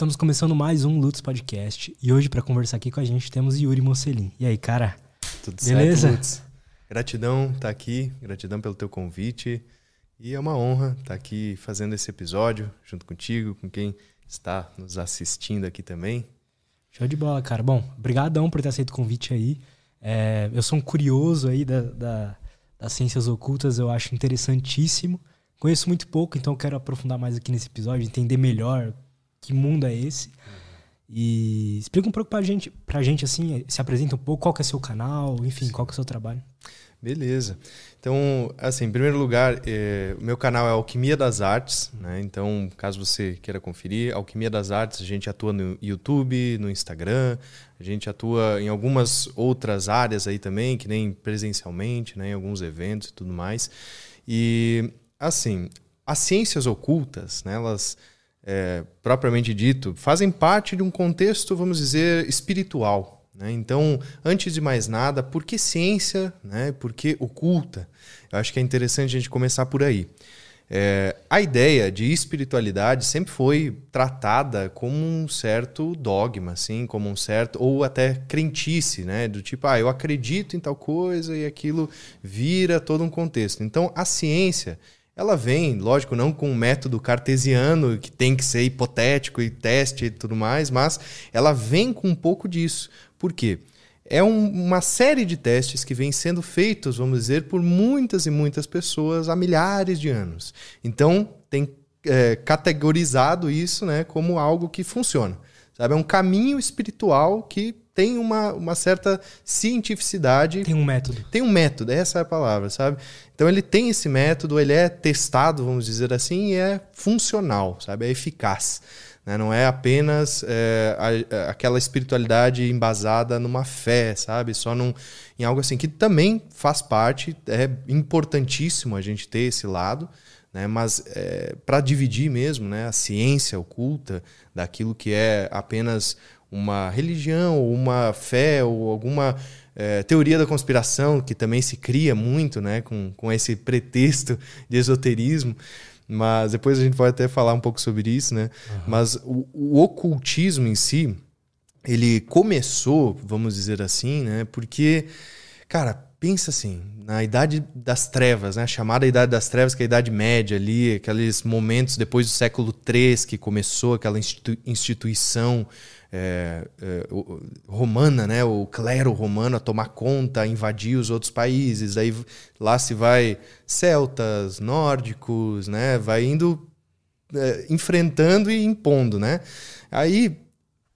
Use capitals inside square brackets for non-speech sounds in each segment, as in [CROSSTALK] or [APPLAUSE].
Estamos começando mais um Lutz Podcast e hoje para conversar aqui com a gente temos Yuri Mocelin. E aí, cara? Tudo Beleza? certo, Lutz? Gratidão estar tá aqui, gratidão pelo teu convite. E é uma honra estar tá aqui fazendo esse episódio junto contigo, com quem está nos assistindo aqui também. Show de bola, cara. Bom, brigadão por ter aceito o convite aí. É, eu sou um curioso aí da, da, das ciências ocultas, eu acho interessantíssimo. Conheço muito pouco, então eu quero aprofundar mais aqui nesse episódio, entender melhor que mundo é esse. E explica um pouco pra gente, pra gente assim, se apresenta um pouco, qual que é seu canal, enfim, qual que é o seu trabalho. Beleza. Então, assim, em primeiro lugar, é, o meu canal é Alquimia das Artes, né? Então, caso você queira conferir, Alquimia das Artes, a gente atua no YouTube, no Instagram, a gente atua em algumas outras áreas aí também, que nem presencialmente, né? Em alguns eventos e tudo mais. E, assim, as ciências ocultas, né? Elas é, propriamente dito, fazem parte de um contexto, vamos dizer, espiritual. Né? Então, antes de mais nada, por que ciência? Né? Por que oculta? Eu acho que é interessante a gente começar por aí. É, a ideia de espiritualidade sempre foi tratada como um certo dogma, assim, como um certo ou até crentice, né, do tipo, ah, eu acredito em tal coisa e aquilo vira todo um contexto. Então, a ciência ela vem, lógico, não com um método cartesiano que tem que ser hipotético e teste e tudo mais, mas ela vem com um pouco disso. Por quê? É um, uma série de testes que vem sendo feitos, vamos dizer, por muitas e muitas pessoas há milhares de anos. Então, tem é, categorizado isso né, como algo que funciona. Sabe? É um caminho espiritual que tem uma, uma certa cientificidade. Tem um método. Tem um método, essa é a palavra, sabe? Então ele tem esse método, ele é testado, vamos dizer assim, e é funcional, sabe? É eficaz. Né? Não é apenas é, a, aquela espiritualidade embasada numa fé, sabe? Só num, em algo assim, que também faz parte, é importantíssimo a gente ter esse lado, né? mas é, para dividir mesmo né? a ciência oculta daquilo que é apenas uma religião, ou uma fé, ou alguma é, teoria da conspiração, que também se cria muito né, com, com esse pretexto de esoterismo. Mas depois a gente pode até falar um pouco sobre isso, né? Uhum. Mas o, o ocultismo em si, ele começou, vamos dizer assim, né? Porque, cara, pensa assim, na Idade das Trevas, né? A chamada Idade das Trevas, que é a Idade Média ali, aqueles momentos depois do século III que começou aquela institu instituição é, é, romana, né? O clero romano a tomar conta, a invadir os outros países. Aí lá se vai celtas, nórdicos, né? Vai indo é, enfrentando e impondo, né? Aí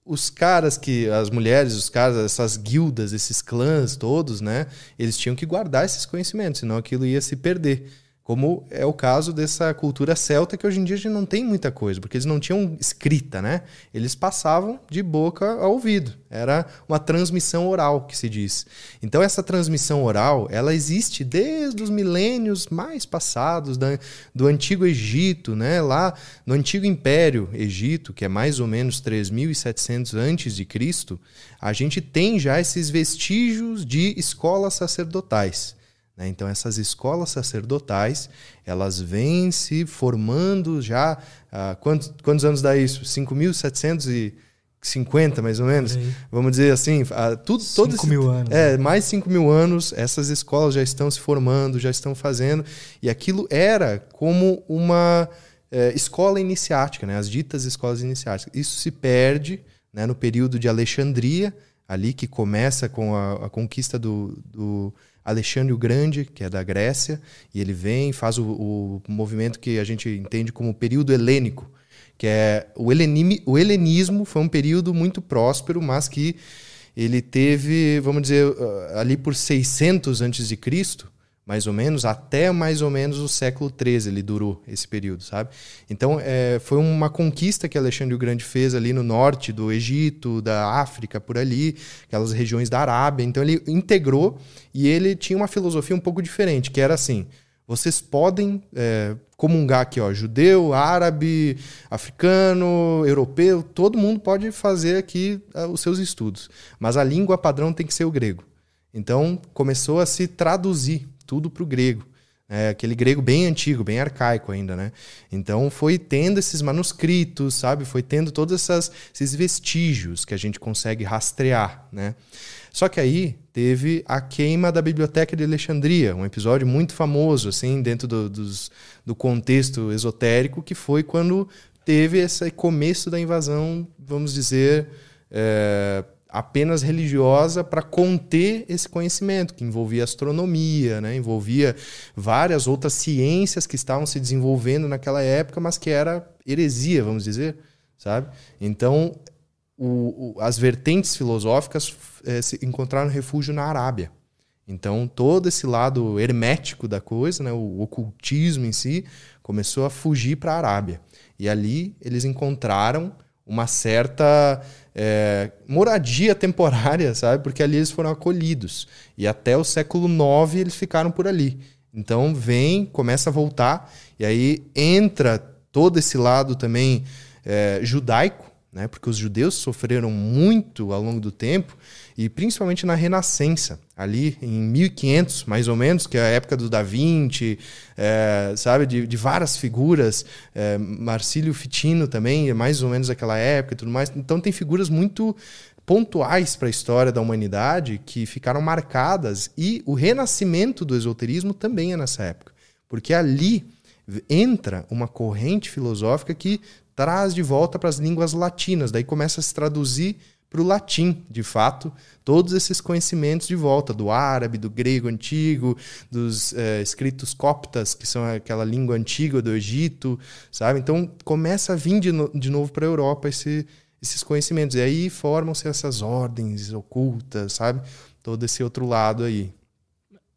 os caras que as mulheres, os caras, essas guildas, esses clãs todos, né? Eles tinham que guardar esses conhecimentos, senão aquilo ia se perder. Como é o caso dessa cultura celta, que hoje em dia a gente não tem muita coisa, porque eles não tinham escrita, né? Eles passavam de boca ao ouvido. Era uma transmissão oral, que se diz. Então, essa transmissão oral, ela existe desde os milênios mais passados, da, do Antigo Egito, né? Lá no Antigo Império Egito, que é mais ou menos 3.700 antes de Cristo, a gente tem já esses vestígios de escolas sacerdotais. Né? Então, essas escolas sacerdotais, elas vêm se formando já. Uh, quantos, quantos anos dá isso? 5.750, mais ou menos? Vamos dizer assim. Uh, tudo, 5 mil anos. É, né? mais 5 mil anos, essas escolas já estão se formando, já estão fazendo. E aquilo era como uma é, escola iniciática, né? as ditas escolas iniciáticas. Isso se perde né, no período de Alexandria, ali que começa com a, a conquista do, do Alexandre o Grande, que é da Grécia, e ele vem faz o, o movimento que a gente entende como período helênico, que é o, helenismo, o helenismo foi um período muito próspero, mas que ele teve, vamos dizer, uh, ali por 600 antes de Cristo, mais ou menos, até mais ou menos o século XIII ele durou esse período, sabe? Então é, foi uma conquista que Alexandre o Grande fez ali no norte do Egito, da África, por ali, aquelas regiões da Arábia. Então ele integrou e ele tinha uma filosofia um pouco diferente, que era assim: vocês podem é, comungar aqui, ó, judeu, árabe, africano, europeu, todo mundo pode fazer aqui uh, os seus estudos, mas a língua padrão tem que ser o grego. Então começou a se traduzir tudo para o grego. É, aquele grego bem antigo, bem arcaico ainda, né? Então foi tendo esses manuscritos, sabe? Foi tendo todos essas, esses vestígios que a gente consegue rastrear, né? Só que aí teve a queima da Biblioteca de Alexandria, um episódio muito famoso, assim, dentro do, dos, do contexto esotérico, que foi quando teve esse começo da invasão, vamos dizer, é, apenas religiosa para conter esse conhecimento, que envolvia astronomia, né? envolvia várias outras ciências que estavam se desenvolvendo naquela época, mas que era heresia, vamos dizer, sabe? Então, o, o, as vertentes filosóficas é, encontraram refúgio na Arábia. Então, todo esse lado hermético da coisa, né, o ocultismo em si, começou a fugir para a Arábia. E ali eles encontraram uma certa é, moradia temporária, sabe? Porque ali eles foram acolhidos. E até o século IX eles ficaram por ali. Então vem, começa a voltar, e aí entra todo esse lado também é, judaico, né? porque os judeus sofreram muito ao longo do tempo, e principalmente na Renascença, ali em 1500, mais ou menos, que é a época do Da Vinci, é, sabe, de, de, várias figuras, é, Marcílio Fitino também, é mais ou menos aquela época e tudo mais. Então tem figuras muito pontuais para a história da humanidade que ficaram marcadas e o renascimento do esoterismo também é nessa época, porque ali entra uma corrente filosófica que traz de volta para as línguas latinas, daí começa a se traduzir para o latim, de fato, todos esses conhecimentos de volta, do árabe, do grego antigo, dos é, escritos coptas, que são aquela língua antiga do Egito, sabe? Então começa a vir de, no, de novo para a Europa esse, esses conhecimentos. E aí formam-se essas ordens ocultas, sabe? Todo esse outro lado aí.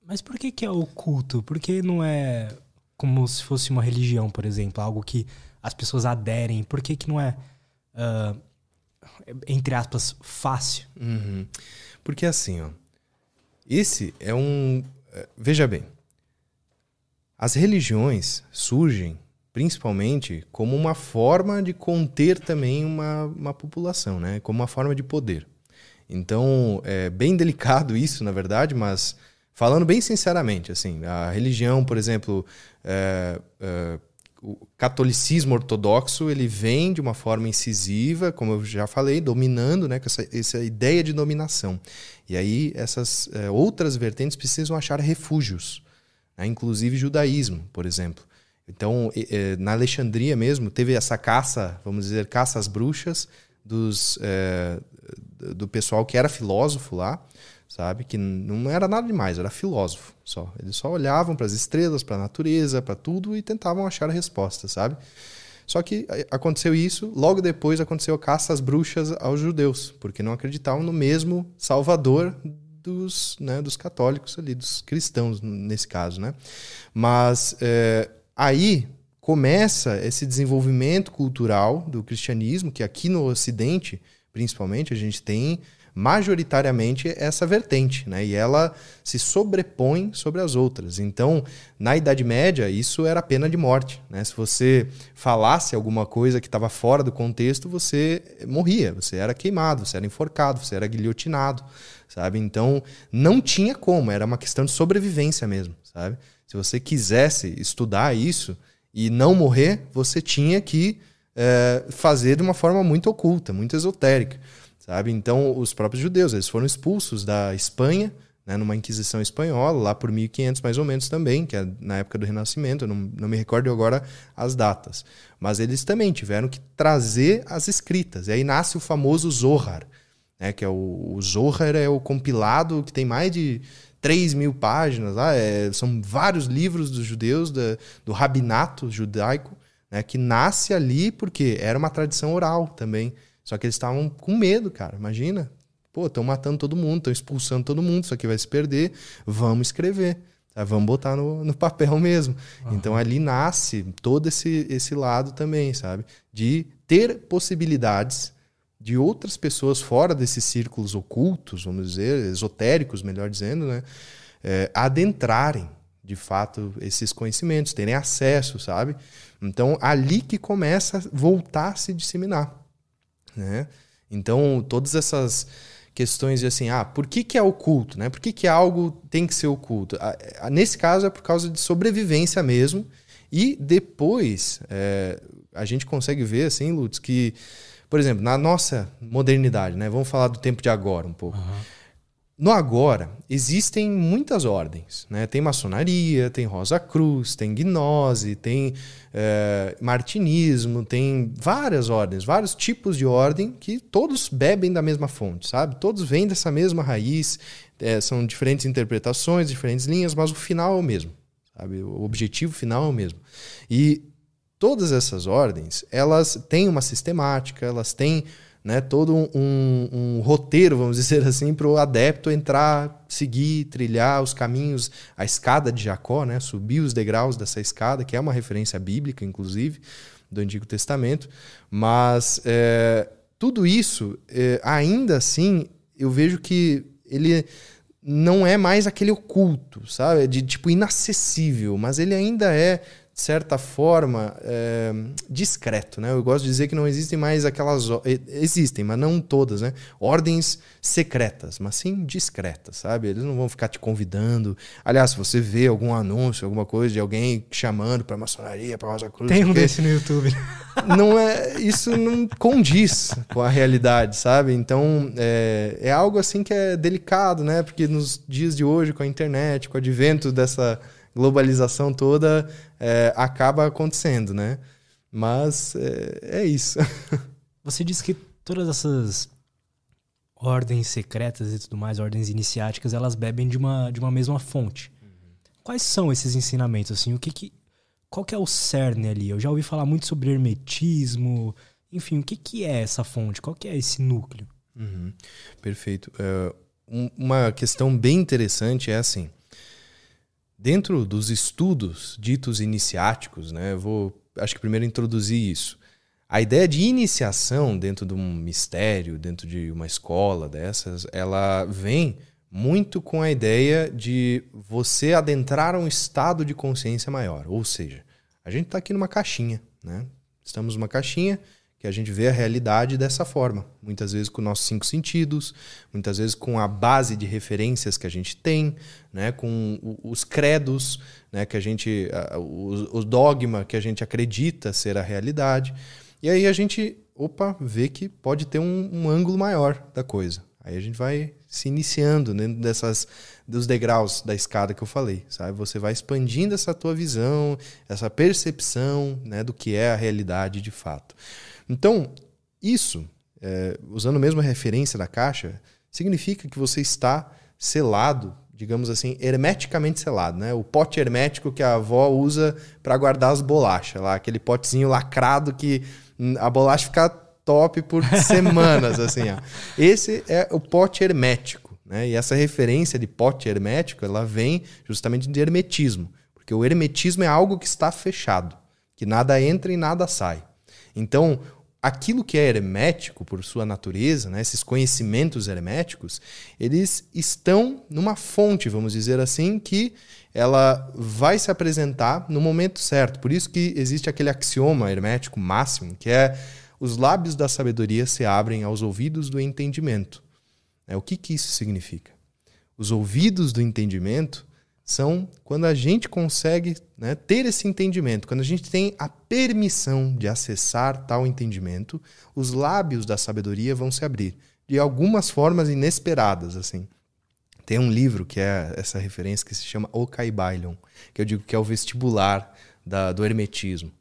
Mas por que, que é oculto? Por que não é como se fosse uma religião, por exemplo? Algo que as pessoas aderem? Por que, que não é. Uh, entre aspas, fácil. Uhum. Porque assim, ó, esse é um. É, veja bem, as religiões surgem principalmente como uma forma de conter também uma, uma população, né? como uma forma de poder. Então, é bem delicado [LAUGHS] isso, na verdade, mas falando bem sinceramente, assim, a religião, por exemplo, é, é, o catolicismo ortodoxo ele vem de uma forma incisiva, como eu já falei, dominando, né, com essa, essa ideia de dominação. E aí essas é, outras vertentes precisam achar refúgios, né, inclusive judaísmo, por exemplo. Então, é, na Alexandria mesmo, teve essa caça, vamos dizer, caça às bruxas dos, é, do pessoal que era filósofo lá, sabe? Que não era nada demais, era filósofo só. Eles só olhavam para as estrelas, para a natureza, para tudo e tentavam achar a resposta, sabe? Só que aconteceu isso, logo depois aconteceu a caça às bruxas aos judeus, porque não acreditavam no mesmo Salvador dos, né, dos católicos ali, dos cristãos nesse caso, né? Mas é, aí começa esse desenvolvimento cultural do cristianismo, que aqui no Ocidente, principalmente, a gente tem majoritariamente essa vertente, né? E ela se sobrepõe sobre as outras. Então, na Idade Média, isso era pena de morte, né? Se você falasse alguma coisa que estava fora do contexto, você morria, você era queimado, você era enforcado, você era guilhotinado, sabe? Então, não tinha como, era uma questão de sobrevivência mesmo, sabe? Se você quisesse estudar isso e não morrer, você tinha que é, fazer de uma forma muito oculta, muito esotérica sabe? Então, os próprios judeus, eles foram expulsos da Espanha, né, numa Inquisição espanhola, lá por 1500 mais ou menos também, que é na época do Renascimento, não, não me recordo agora as datas. Mas eles também tiveram que trazer as escritas. E aí nasce o famoso Zohar, né, que é o, o Zohar é o compilado que tem mais de 3 mil páginas, lá, é, são vários livros dos judeus, da, do rabinato judaico, né, que nasce ali porque era uma tradição oral também. Só que eles estavam com medo, cara. Imagina. Pô, estão matando todo mundo, estão expulsando todo mundo, isso aqui vai se perder. Vamos escrever. Tá? Vamos botar no, no papel [LAUGHS] mesmo. Uhum. Então ali nasce todo esse, esse lado também, sabe? De ter possibilidades de outras pessoas fora desses círculos ocultos, vamos dizer, esotéricos, melhor dizendo, né? É, adentrarem de fato esses conhecimentos, terem acesso, sabe? Então ali que começa a voltar a se disseminar. Né? Então, todas essas questões de assim, ah, por que, que é oculto, né? Por que, que algo tem que ser oculto? Nesse caso é por causa de sobrevivência mesmo. E depois é, a gente consegue ver, assim, Lutz, que, por exemplo, na nossa modernidade, né? Vamos falar do tempo de agora um pouco. Uhum. No agora, existem muitas ordens. Né? Tem maçonaria, tem Rosa Cruz, tem gnose, tem é, martinismo, tem várias ordens, vários tipos de ordem que todos bebem da mesma fonte, sabe? Todos vêm dessa mesma raiz, é, são diferentes interpretações, diferentes linhas, mas o final é o mesmo, sabe? O objetivo final é o mesmo. E todas essas ordens, elas têm uma sistemática, elas têm né, todo um, um, roteiro, vamos [LAUGHS] dizer assim, para o adepto entrar, seguir, trilhar os caminhos, a escada de Jacó, né, subir os degraus dessa escada, que é uma referência bíblica, inclusive, do Antigo Testamento. Mas é, tudo isso, é, ainda assim, eu vejo que ele não é mais aquele oculto, sabe? De tipo inacessível, mas ele ainda é certa forma, é, discreto. Né? Eu gosto de dizer que não existem mais aquelas. Existem, mas não todas, né? Ordens secretas, mas sim discretas, sabe? Eles não vão ficar te convidando. Aliás, se você vê algum anúncio, alguma coisa de alguém chamando para maçonaria, para Rosa Cruz. Tem um desse no YouTube. [LAUGHS] Não é, isso não condiz com a realidade, sabe? Então é, é algo assim que é delicado, né? Porque nos dias de hoje, com a internet, com o advento dessa globalização toda é, acaba acontecendo, né? Mas é, é isso. [LAUGHS] Você disse que todas essas ordens secretas e tudo mais, ordens iniciáticas, elas bebem de uma, de uma mesma fonte. Uhum. Quais são esses ensinamentos? Assim, o que, que qual que é o cerne ali? Eu já ouvi falar muito sobre hermetismo. Enfim, o que, que é essa fonte? Qual que é esse núcleo? Uhum. Perfeito. Uh, um, uma questão bem interessante é assim: Dentro dos estudos ditos iniciáticos, né, vou, acho que primeiro introduzir isso. A ideia de iniciação dentro de um mistério, dentro de uma escola dessas, ela vem muito com a ideia de você adentrar um estado de consciência maior. Ou seja, a gente está aqui numa caixinha, né? Estamos numa caixinha que a gente vê a realidade dessa forma. Muitas vezes com nossos cinco sentidos, muitas vezes com a base de referências que a gente tem, né, com os credos, né, que a gente, o, dogma que a gente acredita ser a realidade. E aí a gente, opa, vê que pode ter um, um ângulo maior da coisa. Aí a gente vai se iniciando dentro dessas dos degraus da escada que eu falei, sabe? Você vai expandindo essa tua visão, essa percepção, né, do que é a realidade de fato. Então, isso, é, usando mesmo a referência da caixa, significa que você está selado, digamos assim, hermeticamente selado, né? O pote hermético que a avó usa para guardar as bolachas, lá aquele potezinho lacrado que a bolacha fica top por [LAUGHS] semanas, assim, ó. Esse é o pote hermético, né? E essa referência de pote hermético, ela vem justamente de hermetismo, porque o hermetismo é algo que está fechado, que nada entra e nada sai. Então, aquilo que é hermético por sua natureza, né, esses conhecimentos herméticos, eles estão numa fonte, vamos dizer assim, que ela vai se apresentar no momento certo. Por isso que existe aquele axioma hermético máximo, que é os lábios da sabedoria se abrem aos ouvidos do entendimento. É, o que, que isso significa? Os ouvidos do entendimento são quando a gente consegue né, ter esse entendimento, quando a gente tem a permissão de acessar tal entendimento, os lábios da sabedoria vão se abrir de algumas formas inesperadas, assim. Tem um livro que é essa referência que se chama O Caibalion, que eu digo que é o vestibular da, do hermetismo,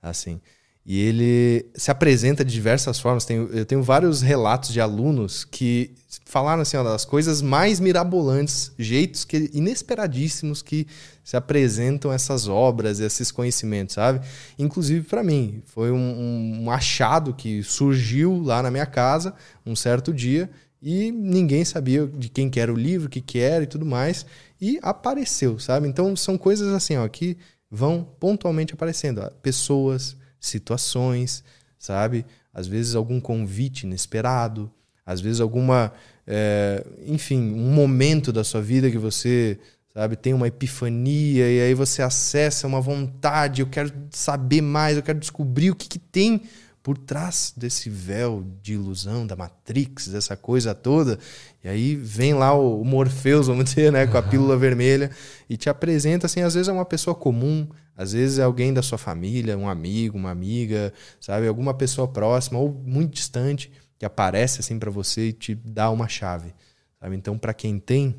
assim. E ele se apresenta de diversas formas. Tenho, eu tenho vários relatos de alunos que falaram assim, ó, das coisas mais mirabolantes, jeitos que, inesperadíssimos que se apresentam essas obras, esses conhecimentos, sabe? Inclusive para mim. Foi um, um achado que surgiu lá na minha casa um certo dia e ninguém sabia de quem que era o livro, o que, que era e tudo mais. E apareceu, sabe? Então são coisas assim, ó, que vão pontualmente aparecendo. Ó, pessoas situações, sabe? Às vezes algum convite inesperado, às vezes alguma, é, enfim, um momento da sua vida que você, sabe, tem uma epifania e aí você acessa uma vontade, eu quero saber mais, eu quero descobrir o que, que tem por trás desse véu de ilusão da Matrix, dessa coisa toda. E aí vem lá o, Morpheus, vamos dizer, né, com a pílula vermelha e te apresenta assim, às vezes é uma pessoa comum, às vezes é alguém da sua família, um amigo, uma amiga, sabe, alguma pessoa próxima ou muito distante que aparece assim para você e te dá uma chave. Sabe? Então, para quem tem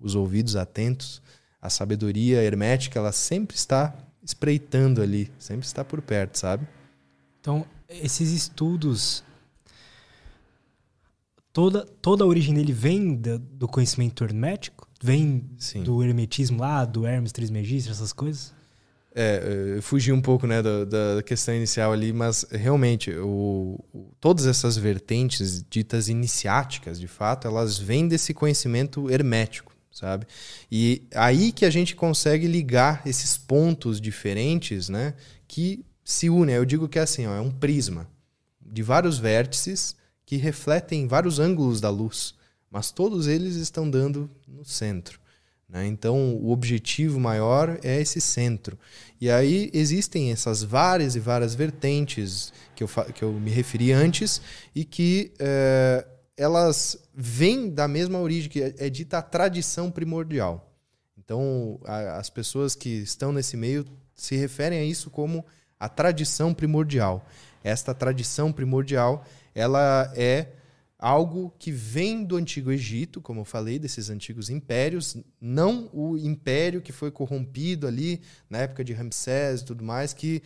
os ouvidos atentos, a sabedoria hermética ela sempre está espreitando ali, sempre está por perto, sabe? Então, esses estudos toda toda a origem dele vem do, do conhecimento hermético? Vem Sim. do hermetismo lá, do Hermes Trismegisto, essas coisas? É, eu fugi um pouco né, da, da questão inicial ali, mas realmente o, o, todas essas vertentes ditas iniciáticas, de fato, elas vêm desse conhecimento hermético, sabe? E aí que a gente consegue ligar esses pontos diferentes, né, que se unem. Eu digo que é assim, ó, é um prisma de vários vértices que refletem vários ângulos da luz, mas todos eles estão dando no centro. Né? Então, o objetivo maior é esse centro. E aí existem essas várias e várias vertentes que eu, que eu me referi antes e que é, elas vêm da mesma origem, que é, é dita a tradição primordial. Então, a, as pessoas que estão nesse meio se referem a isso como a tradição primordial. Esta tradição primordial, ela é algo que vem do Antigo Egito, como eu falei, desses antigos impérios, não o império que foi corrompido ali na época de Ramsés e tudo mais, que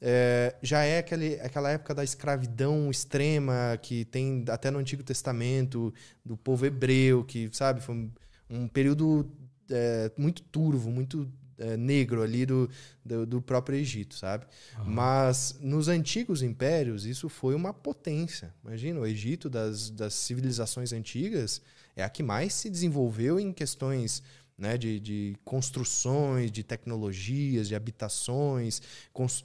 é, já é aquele, aquela época da escravidão extrema que tem até no Antigo Testamento, do povo hebreu, que, sabe, foi um, um período é, muito turvo, muito é, negro ali do, do, do, próprio Egito, sabe? Uhum. Mas nos antigos impérios, isso foi uma potência. Imagina, o Egito das, das civilizações antigas é a que mais se desenvolveu em questões né, de, de, construções, de tecnologias, de habitações,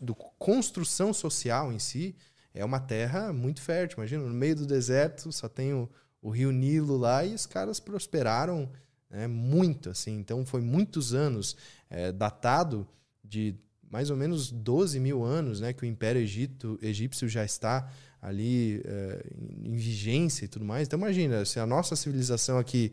do, construção social em si. É uma terra muito fértil. Imagina, no meio do deserto só tem o, o rio Nilo lá e os caras prosperaram né, muito. assim. Então, foi muitos anos é, datado de mais ou menos 12 mil anos né, que o Império Egito, Egípcio já está ali é, em vigência e tudo mais. Então imagina, se a nossa civilização aqui,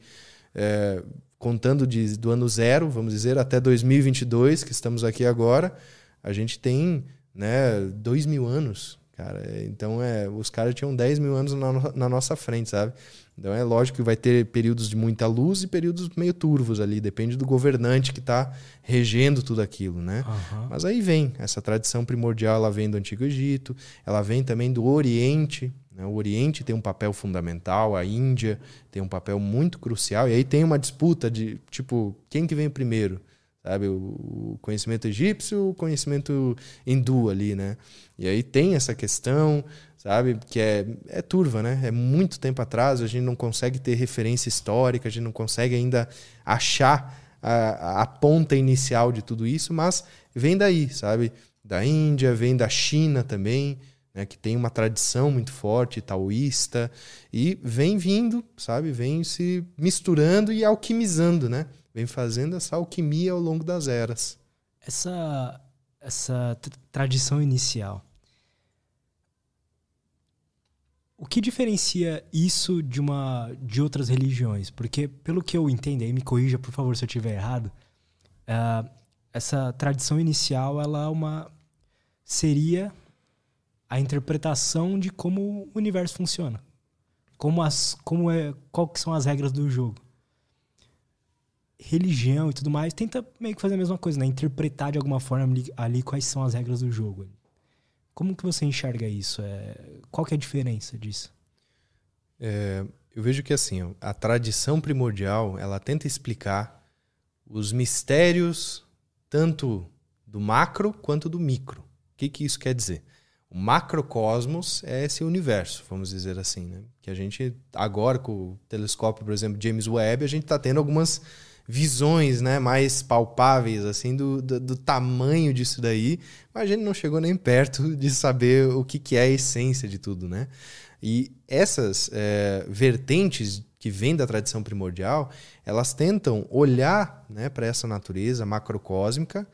é, contando de, do ano zero, vamos dizer, até 2022, que estamos aqui agora, a gente tem né, dois mil anos, cara. Então é, os caras tinham 10 mil anos na, na nossa frente, sabe? Então é lógico que vai ter períodos de muita luz e períodos meio turvos ali, depende do governante que está regendo tudo aquilo, né? Uhum. Mas aí vem essa tradição primordial, ela vem do Antigo Egito, ela vem também do Oriente. Né? O Oriente tem um papel fundamental, a Índia tem um papel muito crucial e aí tem uma disputa de tipo quem que vem primeiro, sabe? O conhecimento egípcio, o conhecimento hindu ali, né? E aí tem essa questão sabe? Que é, é turva, né? É muito tempo atrás, a gente não consegue ter referência histórica, a gente não consegue ainda achar a, a ponta inicial de tudo isso, mas vem daí, sabe? Da Índia, vem da China também, né? que tem uma tradição muito forte taoísta, e vem vindo, sabe? Vem se misturando e alquimizando, né? Vem fazendo essa alquimia ao longo das eras. Essa, essa tradição inicial, O que diferencia isso de uma de outras religiões? Porque, pelo que eu entendo, aí me corrija, por favor, se eu estiver errado, uh, essa tradição inicial ela é uma seria a interpretação de como o universo funciona. Como as como é, qual que são as regras do jogo. Religião e tudo mais tenta meio que fazer a mesma coisa, né? Interpretar de alguma forma ali, quais são as regras do jogo. Como que você enxerga isso? É, qual que é a diferença disso? É, eu vejo que assim, a tradição primordial, ela tenta explicar os mistérios tanto do macro quanto do micro. O que, que isso quer dizer? O macrocosmos é esse universo, vamos dizer assim, né? Que a gente agora com o telescópio, por exemplo, James Webb, a gente está tendo algumas visões né, mais palpáveis assim do, do, do, tamanho disso daí, mas a gente não chegou nem perto [LAUGHS] de saber o que, que é a essência de tudo. Né? E essas é, vertentes que vêm da tradição primordial, elas tentam olhar né, para essa natureza macrocósmica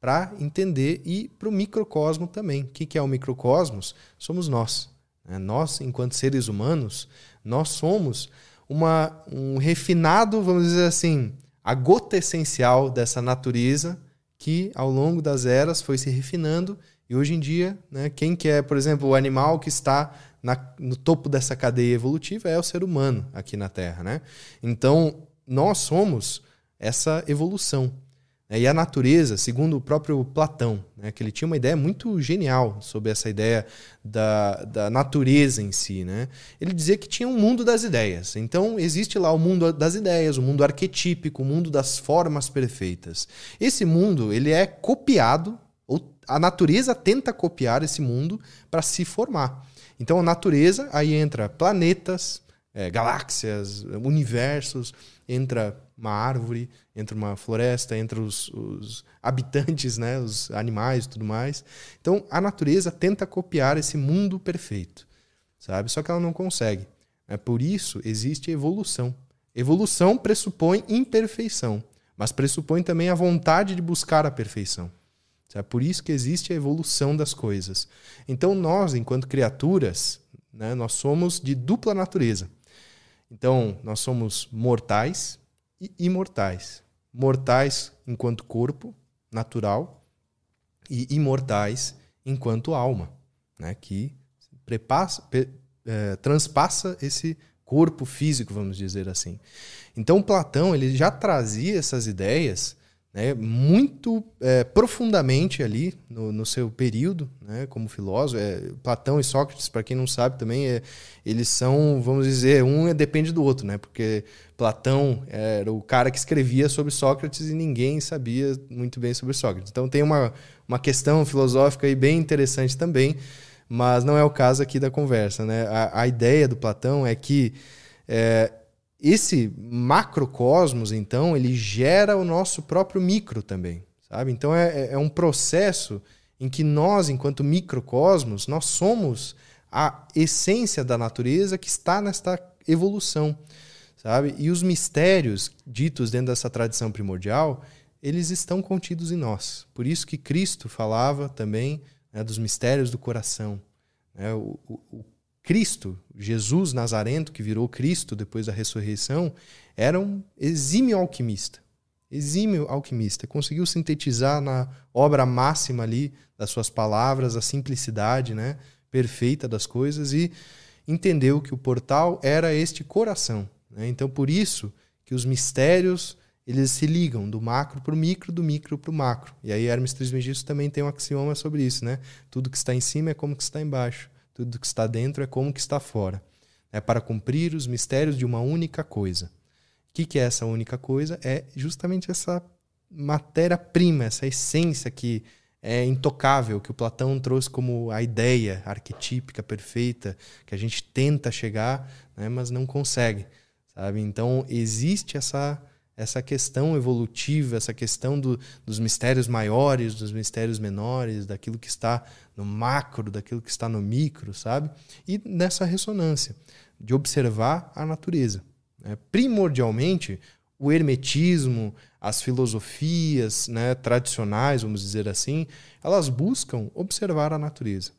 para entender e para o microcosmo também. O que, que é o microcosmos? Somos nós. Né? Nós, enquanto seres humanos, nós somos uma, um refinado, vamos dizer assim, a gota essencial dessa natureza que ao longo das eras foi se refinando e hoje em dia, né, quem que é, por exemplo, o animal que está na, no topo dessa cadeia evolutiva é o ser humano aqui na Terra, né? Então nós somos essa evolução. Né? E a natureza, segundo o próprio Platão, né, que ele tinha uma ideia muito genial sobre essa ideia da, da natureza em si. Né? Ele dizia que tinha um mundo das ideias. Então, existe lá o mundo das ideias, o mundo arquetípico, o mundo das formas perfeitas. Esse mundo ele é copiado, ou a natureza tenta copiar esse mundo para se formar. Então, a natureza, aí entra planetas, é, galáxias, universos, entra uma árvore, entre uma floresta, entre os, os, habitantes, né, os animais e tudo mais. Então, a natureza tenta copiar esse mundo perfeito, sabe? Só que ela não consegue. É por isso existe evolução. Evolução pressupõe imperfeição, mas pressupõe também a vontade de buscar a perfeição. É por isso que existe a evolução das coisas. Então, nós, enquanto criaturas, né, nós somos de dupla natureza. Então, nós somos mortais, e imortais. Mortais enquanto corpo natural e imortais enquanto alma, né? que prepassa, é, transpassa esse corpo físico, vamos dizer assim. Então Platão ele já trazia essas ideias né, muito é, profundamente ali no, no, seu período, né, como filósofo. É, Platão e Sócrates, para quem não sabe também, é, eles são, vamos dizer, um é, depende do outro, né, porque Platão era o cara que escrevia sobre Sócrates e ninguém sabia muito bem sobre Sócrates. Então tem uma, uma questão filosófica aí bem interessante também, mas não é o caso aqui da conversa. Né? A, a ideia do Platão é que é, esse macrocosmos, então, ele gera o nosso próprio micro também, sabe? Então é, é, é um processo em que nós, enquanto microcosmos, nós somos a essência da natureza que está nesta evolução, sabe? E os mistérios ditos dentro dessa tradição primordial, eles estão contidos em nós. Por isso que Cristo falava também né, dos mistérios do coração. Né? O, o, Cristo, Jesus Nazarento, que virou Cristo depois da ressurreição, era um exímio alquimista. Exímio alquimista. Conseguiu sintetizar na obra máxima ali das suas palavras a simplicidade né, perfeita das coisas e entendeu que o portal era este coração. Né? Então, por isso que os mistérios eles se ligam do macro para o micro, do micro para o macro. E aí Hermes Trismegisto também tem um axioma sobre isso, né? Tudo que está em cima é como que está embaixo. Tudo que está dentro é como que está fora. É para cumprir os mistérios de uma única coisa. O que, que é essa única coisa? É justamente essa matéria-prima, essa essência que é intocável, que o Platão trouxe como a ideia arquetípica perfeita, que a gente tenta chegar, né, mas não consegue. Sabe? Então, existe essa essa questão evolutiva, essa questão do, dos mistérios maiores, dos mistérios menores, daquilo que está no macro, daquilo que está no micro, sabe? E nessa ressonância de observar a natureza. Né? Primordialmente, o hermetismo, as filosofias né, tradicionais, vamos dizer assim, elas buscam observar a natureza.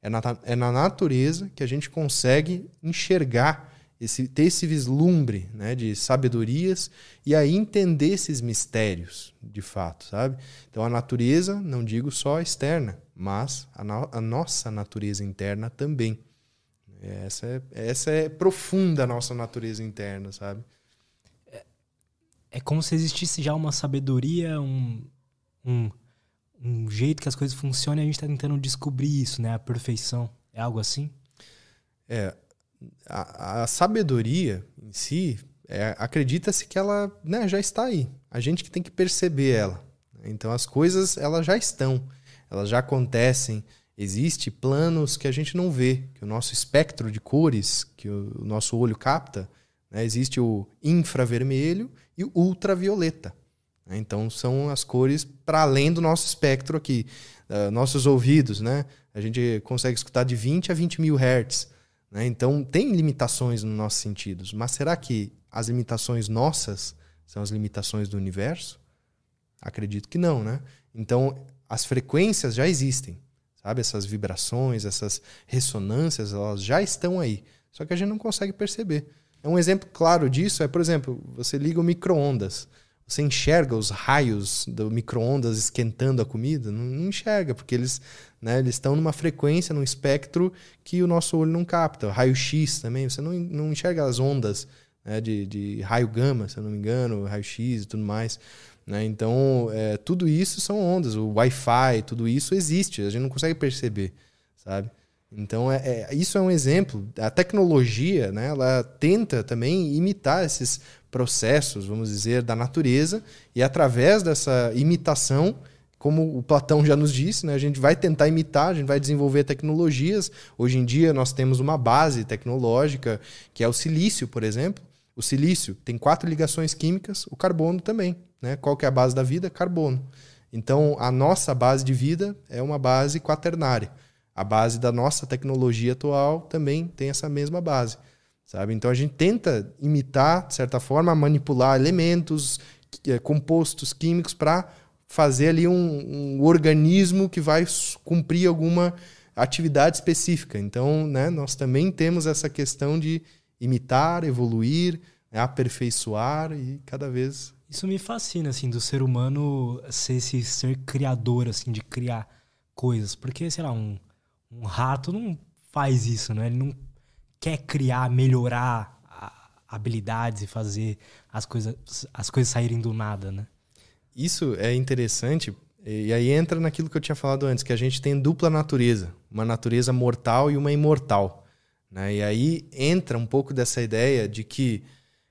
É na, é na natureza que a gente consegue enxergar esse, ter esse vislumbre né, de sabedorias e aí entender esses mistérios, de fato, sabe? Então a natureza, não digo só externa, mas a, no, a nossa natureza interna também. Essa é, essa é profunda a nossa natureza interna, sabe? É, é como se existisse já uma sabedoria, um, um, um jeito que as coisas funcionam e a gente está tentando descobrir isso, né? A perfeição. É algo assim? É, a, a sabedoria em si, é, acredita-se que ela né, já está aí. A gente que tem que perceber ela. Então as coisas elas já estão, elas já acontecem. Existem planos que a gente não vê, que o nosso espectro de cores, que o, o nosso olho capta, né, existe o infravermelho e o ultravioleta. Então são as cores para além do nosso espectro aqui. Uh, nossos ouvidos, né? A gente consegue escutar de 20 a 20 mil hertz. Né? Então, tem limitações nos nossos sentidos, mas será que as limitações nossas são as limitações do universo? Acredito que não, né? Então, as frequências já existem, sabe? Essas vibrações, essas ressonâncias, elas já estão aí. Só que a gente não consegue perceber. É um exemplo claro disso é, por exemplo, você liga o micro-ondas. Você enxerga os raios do micro-ondas esquentando a comida? Não, não, enxerga, porque eles, né, eles estão numa frequência, num espectro que o nosso olho não capta. Raio-X também, você não, não enxerga as ondas né, de, de raio gama, se eu não me engano, raio-X e tudo mais. Né? Então, é, tudo isso são ondas. O Wi-Fi, tudo isso existe, a gente não consegue perceber, sabe? Então, é, é, isso é um exemplo. A tecnologia, né, ela tenta também imitar esses processos, vamos dizer, da natureza, e através dessa imitação, como o Platão já nos disse, né, a gente vai tentar imitar, a gente vai desenvolver tecnologias. Hoje em dia, nós temos uma base tecnológica, que é o silício, por exemplo. O silício tem quatro ligações químicas, o carbono também. Né? Qual que é a base da vida? Carbono. Então, a nossa base de vida é uma base quaternária. A base da nossa tecnologia atual também tem essa mesma base, sabe? Então a gente tenta imitar, de certa forma, manipular elementos, eh, compostos químicos para fazer ali um, um, organismo que vai cumprir alguma atividade específica. Então, né, nós também temos essa questão de imitar, evoluir, né, aperfeiçoar e cada vez isso me fascina assim do ser humano ser esse ser criador assim de criar coisas, porque sei lá um um rato não faz isso, né? Ele não quer criar, melhorar habilidades e fazer as coisas, as coisas saírem do nada, né? Isso é interessante e aí entra naquilo que eu tinha falado antes, que a gente tem dupla natureza, uma natureza mortal e uma imortal. Né? E aí entra um pouco dessa ideia de que,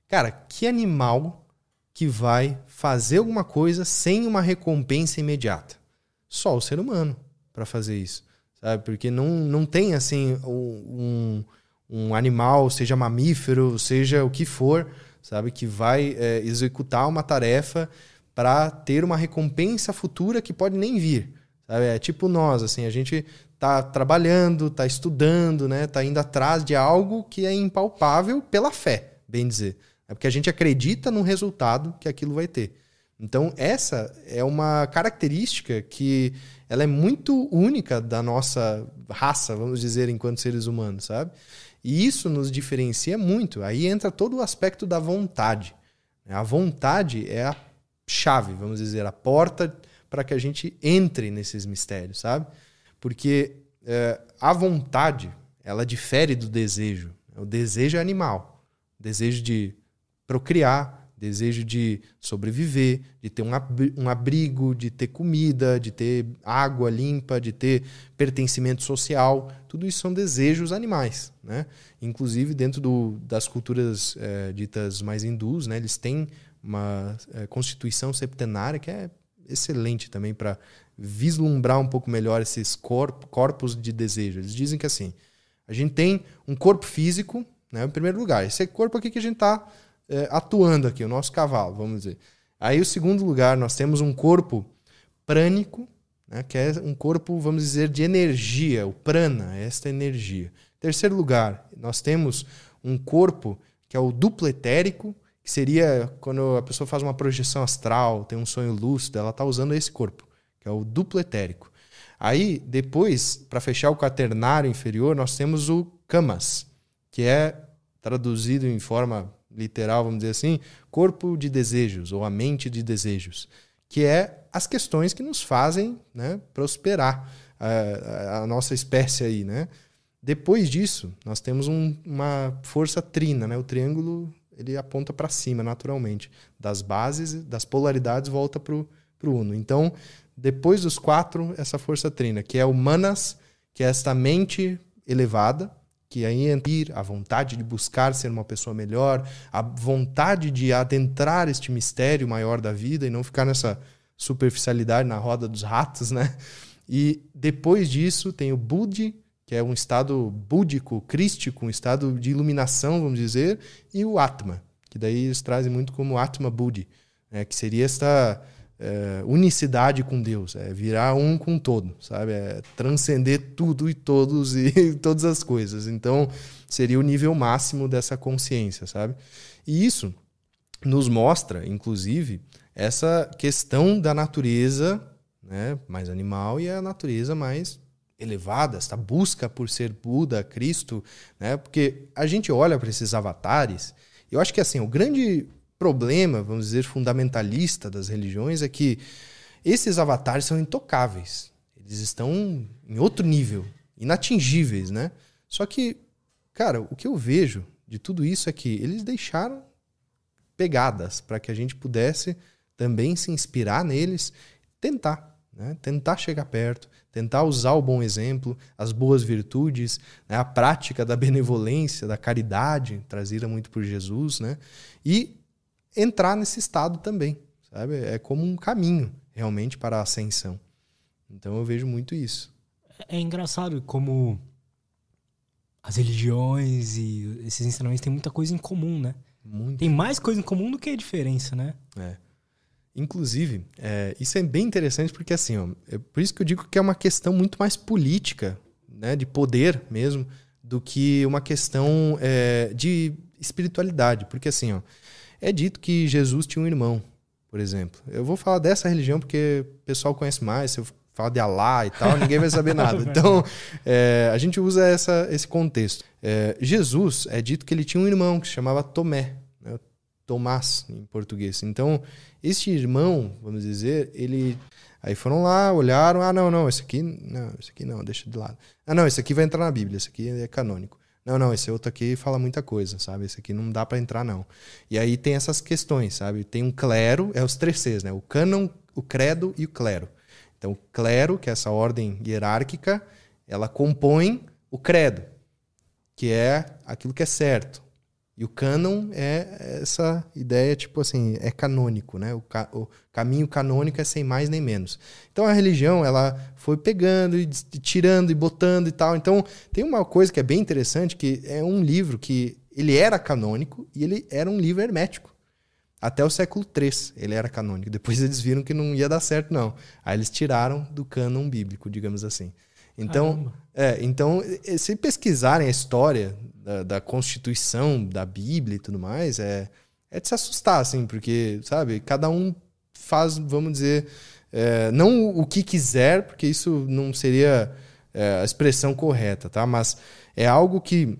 cara, que animal que vai fazer alguma coisa sem uma recompensa imediata? Só o ser humano para fazer isso sabe? Porque não, não tem assim um, um animal, seja mamífero, seja o que for, sabe, que vai é, executar uma tarefa para ter uma recompensa futura que pode nem vir. Sabe? É tipo nós, assim, a gente tá trabalhando, tá estudando, né, tá indo atrás de algo que é impalpável pela fé, bem dizer. É porque a gente acredita no resultado que aquilo vai ter. Então, essa é uma característica que ela é muito única da nossa raça, vamos dizer, enquanto seres humanos, sabe? E isso nos diferencia muito. Aí entra todo o aspecto da vontade. A vontade é a chave, vamos dizer, a porta para que a gente entre nesses mistérios, sabe? Porque é, a vontade, ela difere do desejo. O desejo é animal. O desejo de procriar, desejo de sobreviver, de ter um abrigo, de ter comida, de ter água limpa, de ter pertencimento social. Tudo isso são desejos animais. Né? Inclusive, dentro do, das culturas é, ditas mais hindus, né, eles têm uma é, constituição septenária que é excelente também para vislumbrar um pouco melhor esses corp corpos de desejo. Eles dizem que assim, a gente tem um corpo físico, né, em primeiro lugar. Esse corpo aqui que a gente está é, atuando aqui, o nosso cavalo, vamos dizer. Aí, o segundo lugar, nós temos um corpo prânico, né, que é um corpo, vamos dizer, de energia, o prana, esta energia. Terceiro lugar, nós temos um corpo que é o duplo etérico, que seria quando a pessoa faz uma projeção astral, tem um sonho lúcido, ela está usando esse corpo, que é o duplo etérico. Aí, depois, para fechar o quaternário inferior, nós temos o kamas, que é traduzido em forma literal, vamos dizer assim, corpo de desejos ou a mente de desejos, que é as questões que nos fazem né, prosperar a, a, nossa espécie aí, né? Depois disso, nós temos um, uma força trina, né? O triângulo ele aponta para cima naturalmente, das bases, das polaridades volta para o uno. Então, depois dos quatro, essa força trina, que é o manas, que é esta mente elevada, que aí ir, a vontade de buscar ser uma pessoa melhor, a vontade de adentrar este mistério maior da vida e não ficar nessa superficialidade na roda dos ratos, né? E depois disso tem o Budi, que é um estado búdico, crístico, um estado de iluminação, vamos dizer, e o Atma, que daí eles trazem muito como Atma Budi, né? que seria esta é, unicidade com Deus, é virar um com todo, sabe? É transcender tudo e todos [LAUGHS] e todas as coisas. Então, seria o nível máximo dessa consciência, sabe? E isso nos mostra, inclusive, essa questão da natureza, né, mais animal, e a natureza mais elevada, essa busca por ser Buda, Cristo, né? Porque a gente olha para esses avatares, eu acho que assim, o grande problema, vamos dizer, fundamentalista das religiões é que esses avatares são intocáveis. Eles estão em outro nível, inatingíveis, né? Só que, cara, o que eu vejo de tudo isso é que eles deixaram pegadas para que a gente pudesse também se inspirar neles, tentar, né? tentar chegar perto, tentar usar o bom exemplo, as boas virtudes, né? a prática da benevolência, da caridade, trazida muito por Jesus, né? e entrar nesse estado também, sabe? É como um caminho realmente para a ascensão. Então eu vejo muito isso. É engraçado como as religiões e esses ensinamentos têm muita coisa em comum, né? Muito. Tem mais coisa em comum do que a diferença, né? É. Inclusive, é, isso é bem interessante porque, assim, ó, é por isso que eu digo que é uma questão muito mais política, né, de poder mesmo, do que uma questão é, de espiritualidade. Porque, assim, ó, é dito que Jesus tinha um irmão, por exemplo. Eu vou falar dessa religião porque o pessoal conhece mais, se eu falar de Alá e tal, ninguém vai saber nada. [LAUGHS] Então, é, a gente usa essa, esse contexto. É, Jesus, é dito que ele tinha um irmão que se chamava Tomé, né? Tomás em português. Então, este irmão, vamos dizer, ele. Aí foram lá, olharam, ah, não, não, esse aqui, não, esse aqui não, deixa de lado. Ah, não, esse aqui vai entrar na Bíblia, esse aqui é canônico. Não, não, esse outro aqui fala muita coisa, sabe? Esse aqui não dá para entrar, não. E aí tem essas questões, sabe? Tem um clero, é os três Cs, né? O cânon, o credo e o clero. Então, o clero, que é essa ordem hierárquica, ela compõe o credo, que é aquilo que é certo. E o cânon é essa ideia, tipo assim, é canônico, né? O, ca o, caminho canônico é sem mais nem menos. Então a religião, ela foi pegando e tirando e botando e tal. Então tem uma coisa que é bem interessante, que é um livro que ele era canônico e ele era um livro hermético. Até o século III ele era canônico. Depois eles viram que não ia dar certo, não. Aí eles tiraram do cânon bíblico, digamos assim. Então, é, então, se pesquisarem a história da, da, Constituição, da Bíblia e tudo mais, é, é de se assustar, assim, porque, sabe, cada um faz, vamos dizer, é, não o que quiser, porque isso não seria é, a expressão correta, tá? Mas é algo que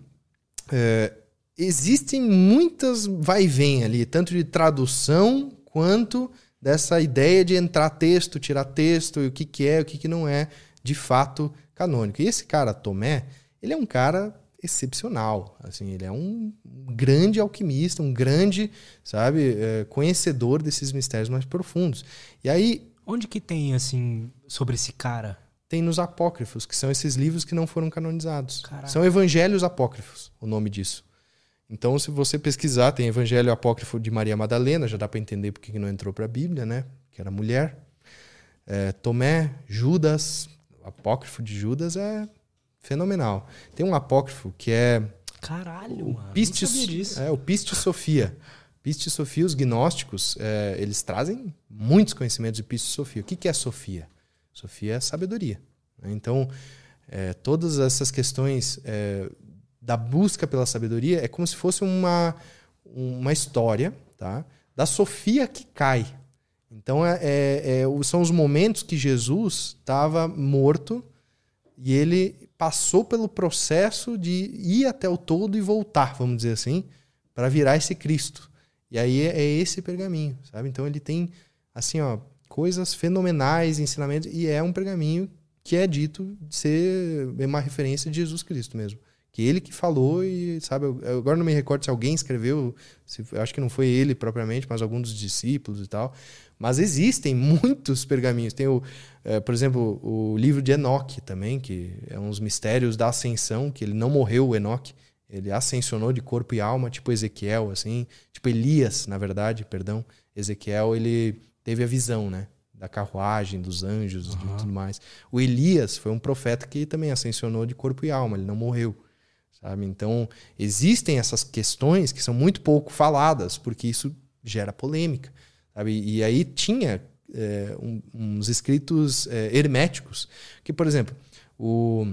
é, existem muitas vai e vem ali, tanto de tradução quanto dessa ideia de entrar texto, tirar texto, e o que, que é, o que, que não é, de fato, canônico. E esse cara, Tomé, ele é um cara excepcional. Assim, ele é um grande alquimista, um grande, sabe, é, conhecedor desses mistérios mais profundos. E aí. Onde que tem, assim, sobre esse cara? Tem nos apócrifos, que são esses livros que não foram canonizados. Caraca. São evangelhos apócrifos, o nome disso. Então, se você pesquisar, tem Evangelho Apócrifo de Maria Madalena, já dá para entender porque que não entrou para a Bíblia, né? Que era mulher. É, Tomé, Judas, apócrifo de Judas é fenomenal. Tem um apócrifo que é. Caralho, o mano. Pistis, é, o Piste Sofia. Piste Sofia, os gnósticos, é, eles trazem muitos conhecimentos de Piste Sofia. O que, que é Sofia? Sofia é sabedoria. Né? Então, é, todas essas questões é, da busca pela sabedoria é como se fosse uma, uma história tá? da Sofia que cai. Então, é, é, é são os momentos que Jesus estava morto e ele passou pelo processo de ir até o todo e voltar, vamos dizer assim, para virar esse Cristo. E aí é, é, esse pergaminho, sabe? Então ele tem assim, ó, coisas fenomenais, ensinamentos e é um pergaminho que é dito ser uma referência de Jesus Cristo mesmo. Que ele que falou e, sabe, eu, agora não me recordo se alguém escreveu, se, acho que não foi ele propriamente, mas algum dos discípulos e tal. Mas existem muitos pergaminhos. Tem, o, é, por exemplo, o livro de Enoque também, que é uns mistérios da ascensão, que ele não morreu, o Enoque. Ele ascensionou de corpo e alma, tipo Ezequiel, assim. Tipo Elias, na verdade, perdão. Ezequiel, ele teve a visão, né? Da carruagem, dos anjos uhum. e tudo mais. O Elias foi um profeta que também ascensionou de corpo e alma, ele não morreu. Sabe? Então, existem essas questões que são muito pouco faladas, porque isso gera polêmica. Sabe? E aí tinha é, um, uns escritos é, herméticos, que, por exemplo, o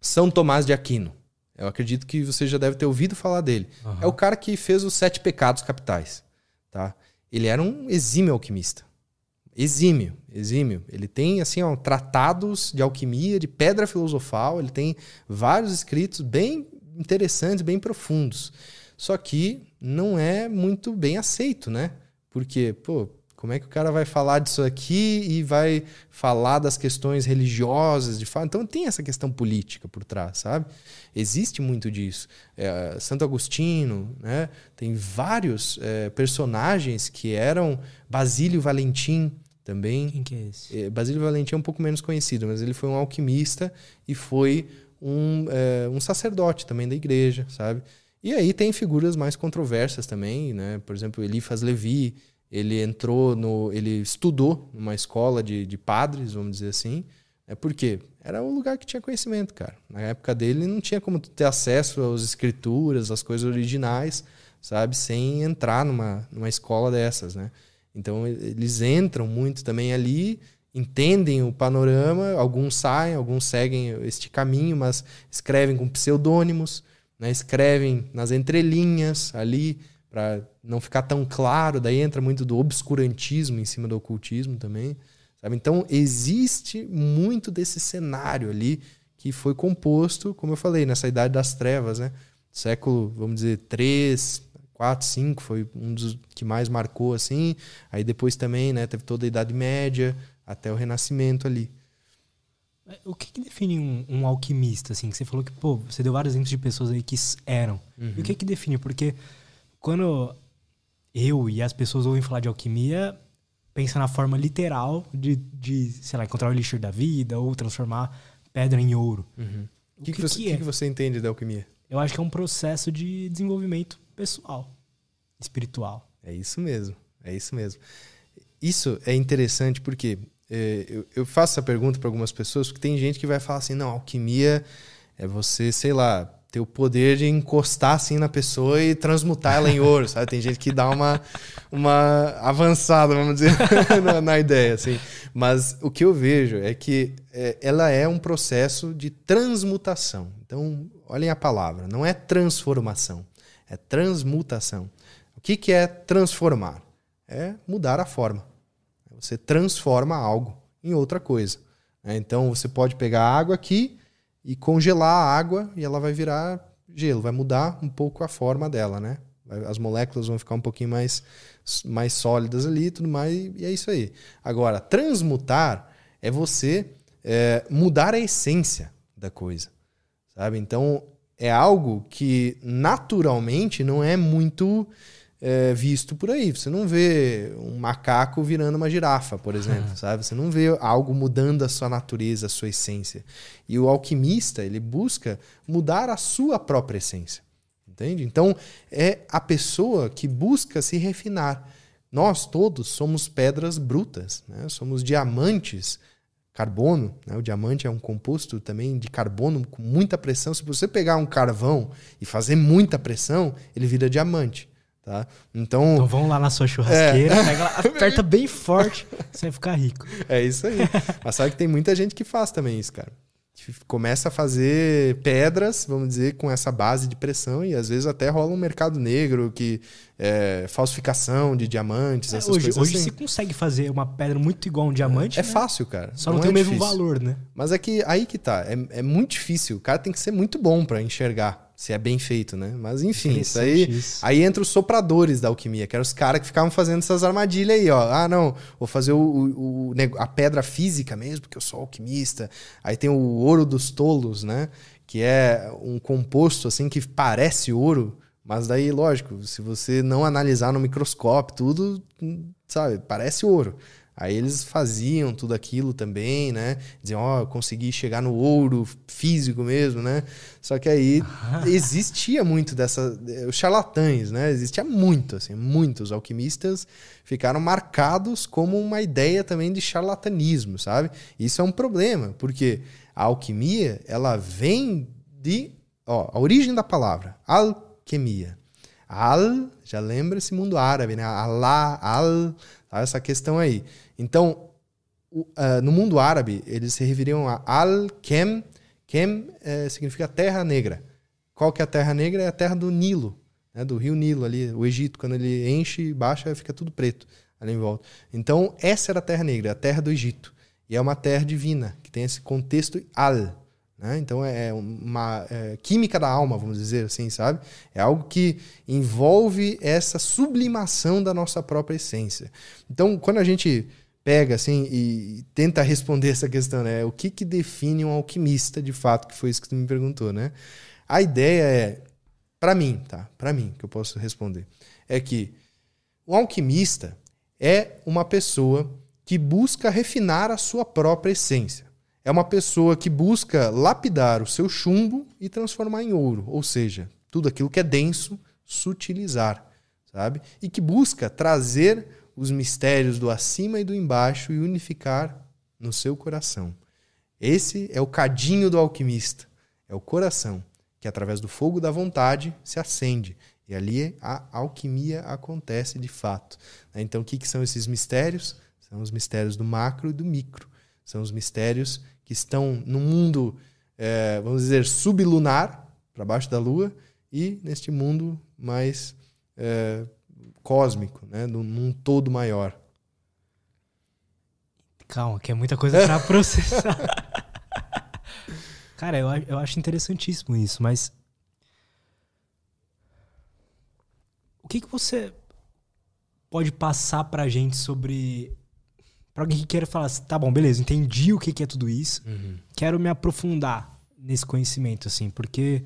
São Tomás de Aquino. Eu acredito que você já deve ter ouvido falar dele. Uhum. É o cara que fez os sete pecados capitais. Tá? Ele era um exímio alquimista. exímio, exímio. Ele tem assim, ó, tratados de alquimia, de pedra filosofal, ele tem vários escritos bem interessantes, bem profundos. Só que não é muito bem aceito, né? Porque, pô, como é que o cara vai falar disso aqui e vai falar das questões religiosas de fato? Então tem essa questão política por trás, sabe? Existe muito disso. É, Santo Agostinho, né? Tem vários é, personagens que eram Basílio Valentim também. Quem que é esse? É, Basílio Valentim é um pouco menos conhecido, mas ele foi um alquimista e foi um, é, um sacerdote também da igreja, sabe? E aí tem figuras mais controversas também, né? Por exemplo, Eliphas Levi, ele entrou no. ele estudou numa escola de, de padres, vamos dizer assim. É porque era o lugar que tinha conhecimento, cara. Na época dele não tinha como ter acesso às escrituras, às coisas originais, sabe, sem entrar numa, numa escola dessas, né? Então eles entram muito também ali, entendem o panorama, alguns saem, alguns seguem este caminho, mas escrevem com pseudônimos, né? escrevem nas entrelinhas ali para não ficar tão claro, daí entra muito do obscurantismo em cima do ocultismo também. Sabe? Então existe muito desse cenário ali que foi composto, como eu falei, nessa idade das trevas, né? Século, vamos dizer, 3, 4, 5 foi um dos que mais marcou assim. Aí depois também, né, teve toda a Idade Média até o Renascimento ali. O que, que define um, um, alquimista, assim? Que você falou que, pô, você deu vários exemplos de pessoas aí que eram. Uhum. E o que que define? Porque quando eu e as pessoas ouvem falar de alquimia, pensa na forma literal de, de sei lá, encontrar o elixir da vida ou transformar pedra em ouro. Uhum. O que, que, que, você, que, é? que você entende da alquimia? Eu acho que é um processo de desenvolvimento pessoal, espiritual. É isso mesmo, é isso mesmo. Isso é interessante porque é, eu, eu, faço essa pergunta para algumas pessoas, porque tem gente que vai falar assim, não, alquimia é você, sei lá, ter o poder de encostar assim na pessoa e transmutar ela em [LAUGHS] ouro, sabe? Tem gente que dá uma, uma avançada, vamos dizer, [LAUGHS] na, na, ideia, assim. Mas o que eu vejo é que é, ela é um processo de transmutação. Então, olhem a palavra, não é transformação, é transmutação. O que, que é transformar? É mudar a forma. Você transforma algo em outra coisa. Né? Então, você pode pegar a água aqui e congelar a água e ela vai virar gelo, vai mudar um pouco a forma dela, né? As moléculas vão ficar um pouquinho mais, mais sólidas ali e tudo mais, e é isso aí. Agora, transmutar é você é, mudar a essência da coisa, sabe? Então, é algo que naturalmente não é muito é, visto por aí. Você não vê um macaco virando uma girafa, por exemplo, uhum. [LAUGHS] sabe? Você não vê algo mudando a sua natureza, a sua essência. E o alquimista, ele busca mudar a sua própria essência. Entende? Então, é a pessoa que busca se refinar. Nós todos somos pedras brutas, né? somos diamantes, carbono. Né? O diamante é um composto também de carbono com muita pressão. Se você pegar um carvão e fazer muita pressão, ele vira diamante. Tá? Então, então vamos lá na sua churrasqueira, é. lá, aperta [LAUGHS] bem forte, você vai ficar rico. É isso aí. Mas sabe que tem muita gente que faz também isso, cara. Começa a fazer pedras, vamos dizer, com essa base de pressão e às vezes até rola um mercado negro que é, falsificação de diamantes, é, essas hoje, coisas Hoje assim. você consegue fazer uma pedra muito igual a um diamante. É, né? fácil, cara. Só não, não tem é o mesmo valor, né? Mas é que aí que tá. É, é muito difícil. O cara tem que ser muito bom para enxergar se é bem feito, né? Mas enfim, isso aí, isso. aí entra os sopradores da alquimia, que eram os caras que ficavam fazendo essas armadilhas aí, ó. Ah, não, vou fazer o, o, o, a pedra física mesmo, porque eu sou alquimista. Aí tem o ouro dos tolos, né? Que é um composto assim que parece ouro, mas daí, lógico, se você não analisar no microscópio, tudo, sabe, parece ouro. Aí eles faziam tudo aquilo também, né? Diziam, ó, oh, eu consegui chegar no ouro físico mesmo, né? Só que aí existia muito dessa. Os charlatães, né? Existia muito, assim, muitos alquimistas ficaram marcados como uma ideia também de charlatanismo, sabe? Isso é um problema, porque a alquimia, ela vem de. Ó, a origem da palavra, alquimia. Al, já lembra esse mundo árabe, né? Allah, al, tá? essa questão aí. Então, uh, no mundo árabe, eles se referiam a Al-Kem. Kem uh, significa terra negra. Qual que é a terra negra? É a terra do Nilo, né, do rio Nilo ali, o Egito. Quando ele enche e baixa, fica tudo preto. ali em volta. Então, essa era a Terra Negra, a Terra do Egito. E é uma terra divina, que tem esse contexto al. Né? Então, é uma é, química da alma, vamos dizer assim, sabe? É algo que envolve essa sublimação da nossa própria essência. Então, quando a gente pega assim e tenta responder essa questão, né? O que, que define um alquimista, de fato, que foi isso que tu me perguntou, né? A ideia é, para mim, tá? Para mim, que eu posso responder, é que um alquimista é uma pessoa que busca refinar a sua própria essência. É uma pessoa que busca lapidar o seu chumbo e transformar em ouro, ou seja, tudo aquilo que é denso, sutilizar, sabe? E que busca trazer os mistérios do acima e do embaixo e unificar no seu coração. Esse é o cadinho do alquimista, é o coração, que através do fogo da vontade se acende. E ali a alquimia acontece de fato. Então, o que, são esses mistérios? São os mistérios do macro e do micro. São os mistérios que estão no mundo, é, vamos dizer, sublunar, para baixo da Lua, e neste mundo mais é, cósmico, né? num todo maior. Calma, que é muita coisa para [LAUGHS] processar. Cara, eu, eu acho interessantíssimo isso, mas. O que, que você pode passar pra gente sobre. Pra alguém que queira falar assim, tá bom, beleza, entendi o que, que é tudo isso, uhum. quero me aprofundar nesse conhecimento, assim, porque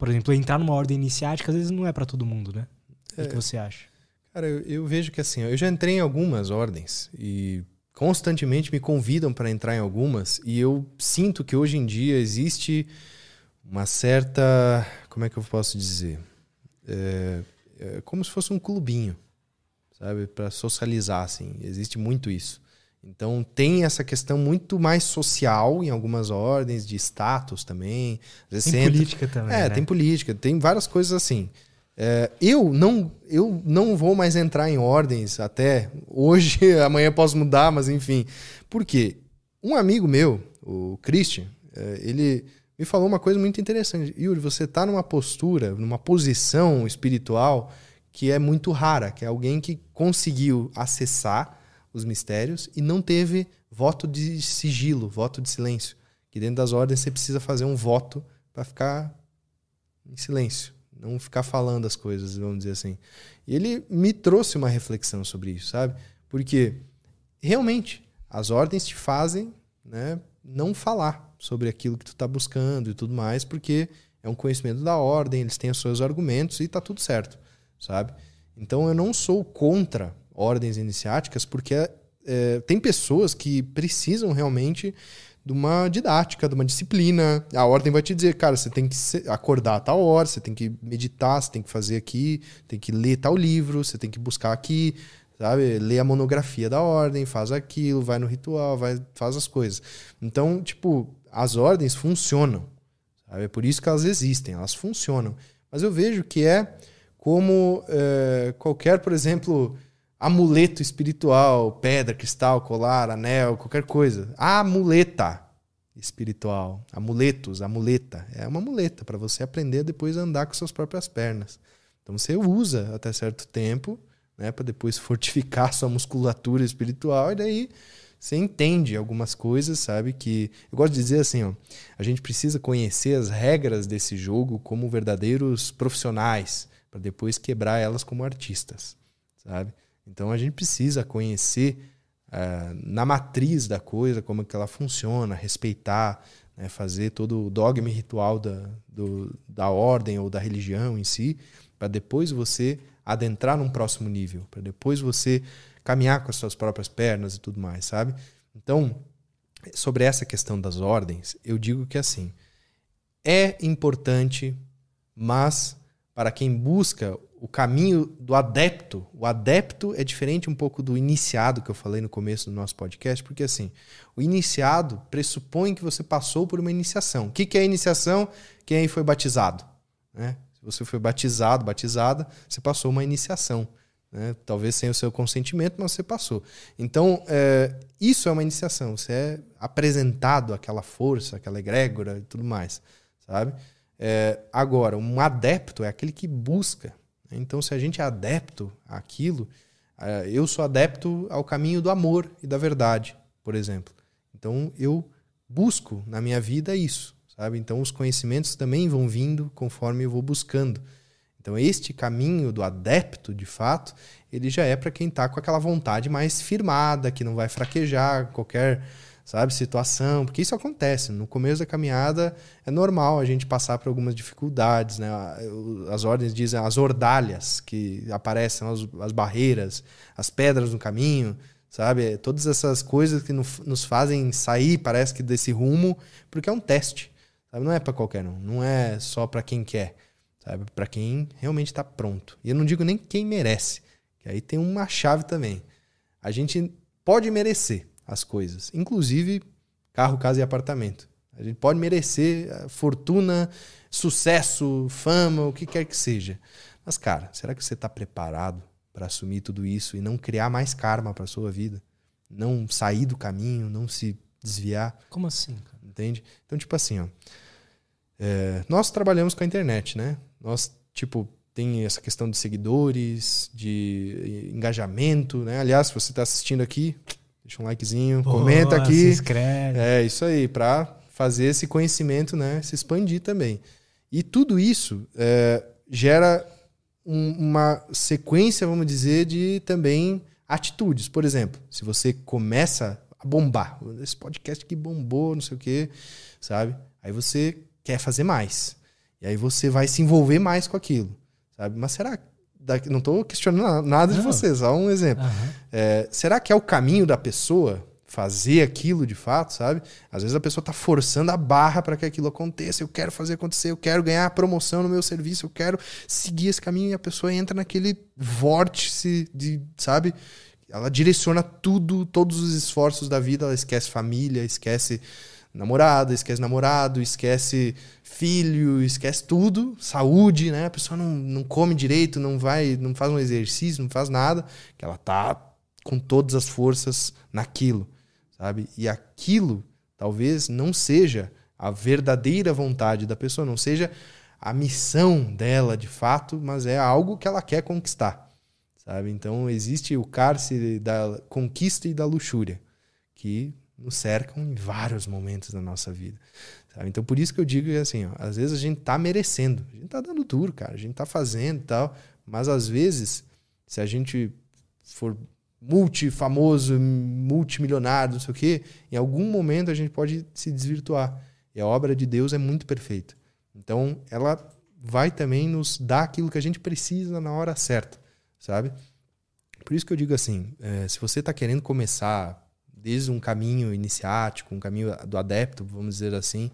por exemplo, entrar numa ordem iniciática às vezes não é para todo mundo, né? É. O que você acha? Cara, eu, eu, vejo que assim, eu já entrei em algumas ordens e constantemente me convidam para entrar em algumas e eu sinto que hoje em dia existe uma certa, como é que eu posso dizer, é, é como se fosse um clubinho, sabe, para socializar assim. Existe muito isso. Então tem essa questão muito mais social em algumas ordens, de status também. tem política também. É, né? tem política, tem várias coisas assim. É, eu, não, eu não vou mais entrar em ordens até hoje, [LAUGHS] amanhã posso mudar, mas enfim. Por quê? Um amigo meu, o Christian, é, ele me falou uma coisa muito interessante. Yuri, você está numa postura, numa posição espiritual que é muito rara, que é alguém que conseguiu acessar os mistérios e não teve voto de sigilo, voto de silêncio. Que dentro das ordens você precisa fazer um voto para ficar em silêncio, não ficar falando as coisas, vamos dizer assim. E ele me trouxe uma reflexão sobre isso, sabe? Porque realmente as ordens te fazem, né, não falar sobre aquilo que tu está buscando e tudo mais, porque é um conhecimento da ordem, eles têm os seus argumentos e tá tudo certo, sabe? Então eu não sou contra ordens iniciáticas, porque é, tem pessoas que precisam realmente de uma didática, de uma disciplina. A ordem vai te dizer, cara, você tem que acordar a tal hora, você tem que meditar, você tem que fazer aqui, tem que ler tal livro, você tem que buscar aqui, sabe? Lê a monografia da ordem, faz aquilo, vai no ritual, vai, faz as coisas. Então, tipo, as ordens funcionam. Sabe? É por isso que elas existem, elas funcionam. Mas eu vejo que é como é, qualquer, por exemplo, amuleto espiritual, pedra, cristal, colar, anel, qualquer coisa. Amuleta espiritual, amuletos, amuleta, é uma muleta para você aprender depois a andar com suas próprias pernas. Então você usa até certo tempo, né, para depois [LAUGHS] fortificar sua musculatura espiritual e daí você entende algumas coisas, sabe que eu gosto de dizer assim, ó, a gente precisa conhecer as regras desse jogo como verdadeiros profissionais para depois quebrar elas como artistas, sabe? Então a gente precisa conhecer uh, na matriz da coisa como é que ela funciona, respeitar, né, fazer todo o dogma e ritual da, do, da ordem ou da religião em si, para depois você adentrar num próximo nível, para depois você caminhar com as suas próprias pernas e tudo mais, sabe? Então, sobre essa questão das ordens, eu digo que assim, é importante, mas para quem busca o caminho do adepto. O adepto é diferente um pouco do iniciado que eu falei no começo do nosso podcast, porque assim, o iniciado pressupõe que você passou por uma iniciação. O que, que é iniciação? Quem aí foi batizado? Né? Se você foi batizado, batizada, você passou uma iniciação. Né? Talvez sem o seu consentimento, mas você passou. Então, é, isso é uma iniciação. Você é apresentado aquela força, aquela egrégora e tudo mais, sabe? É, agora, um adepto é aquele que busca Então, se a gente é adepto àquilo, eh, eu sou adepto ao caminho do amor e da verdade, por exemplo. Então, eu busco na minha vida isso, sabe? Então, os conhecimentos também vão vindo conforme eu vou buscando. Então, este caminho do adepto, de fato, ele já é para quem está com aquela vontade mais firmada, que não vai fraquejar qualquer sabe, situação, porque isso acontece. No começo da caminhada é normal a gente passar por algumas dificuldades, né? As ordens dizem as ordalhas que aparecem, as, as barreiras, as pedras no caminho, sabe? Todas essas coisas que nos fazem sair, parece que desse rumo, porque é um teste, sabe? Não é para qualquer um, não é só para quem quer, sabe? Para quem realmente está pronto. E eu não digo nem quem merece, que aí tem uma chave também. A gente pode merecer, as coisas, inclusive carro, casa e apartamento. A gente pode merecer eh, fortuna, sucesso, fama, o que quer que seja. Mas, cara, será que você está preparado para assumir tudo isso e não criar mais karma para sua vida? Não sair do caminho, não se desviar? Como assim? Cara? Entende? Então, tipo assim, ó, é, nós trabalhamos com a internet, né? Nós, tipo, tem essa questão de seguidores, de engajamento, né? Aliás, se você está assistindo aqui, Deixa um likezinho, comenta aqui. Se inscreve. É isso aí, para fazer esse conhecimento né, se expandir também. E tudo isso é, gera um, uma sequência, vamos dizer, de também atitudes. Por exemplo, se você começa a bombar, esse podcast que bombou, não sei o quê, sabe? Aí você quer fazer mais. E aí você vai se envolver mais com aquilo, sabe? Mas será não estou questionando nada de você, só um exemplo. Uhum. É, será que é o caminho da pessoa fazer aquilo de fato, sabe? Às vezes a pessoa está forçando a barra para que aquilo aconteça. Eu quero fazer acontecer, eu quero ganhar promoção no meu serviço, eu quero seguir esse caminho e a pessoa entra naquele vórtice de, sabe? Ela direciona tudo, todos os esforços da vida, ela esquece família, esquece namorada, esquece namorado, esquece filho, esquece tudo, saúde, né? A pessoa não, não come direito, não vai, não faz um exercício, não faz nada, que ela tá com todas as forças naquilo, sabe? E aquilo talvez não seja a verdadeira vontade da pessoa, não seja a missão dela de fato, mas é algo que ela quer conquistar, sabe? Então existe o cárcere da conquista e da luxúria, que nos cercam em vários momentos da nossa vida. Sabe? Então, por isso que eu digo assim, ó, às vezes a gente tá merecendo, a gente tá dando duro, cara, a gente tá fazendo e tal, mas às vezes, se a gente for multifamoso, multimilionário, não sei o quê, em algum momento a gente pode se desvirtuar. E a obra de Deus é muito perfeita. Então, ela vai também nos dar aquilo que a gente precisa na hora certa, sabe? Por isso que eu digo assim, é, se você está querendo começar desde um caminho iniciático, um caminho do adepto, vamos dizer assim,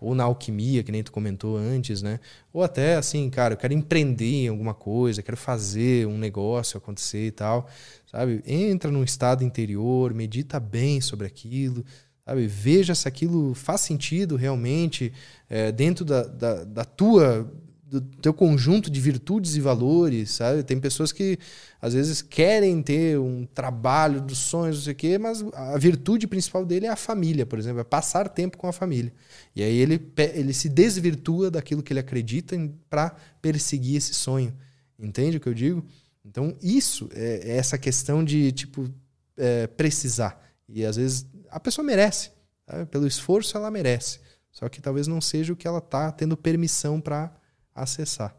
ou na alquimia, que nem tu comentou antes, né? Ou até assim, cara, eu quero empreender em alguma coisa, quero fazer um negócio acontecer e tal, sabe? Entra num estado interior, medita bem sobre aquilo, sabe? Veja se aquilo faz sentido realmente é, dentro da, da, da tua do teu conjunto de virtudes e valores, sabe? Tem pessoas que às vezes querem ter um trabalho dos sonhos, não sei o quê, mas a virtude principal dele é a família, por exemplo, é passar tempo com a família. E aí ele, ele se desvirtua daquilo que ele acredita para perseguir esse sonho. Entende o que eu digo? Então, isso é, é essa questão de, tipo, é, precisar. E às vezes a pessoa merece. Sabe? Pelo esforço, ela merece. Só que talvez não seja o que ela está tendo permissão para acessar.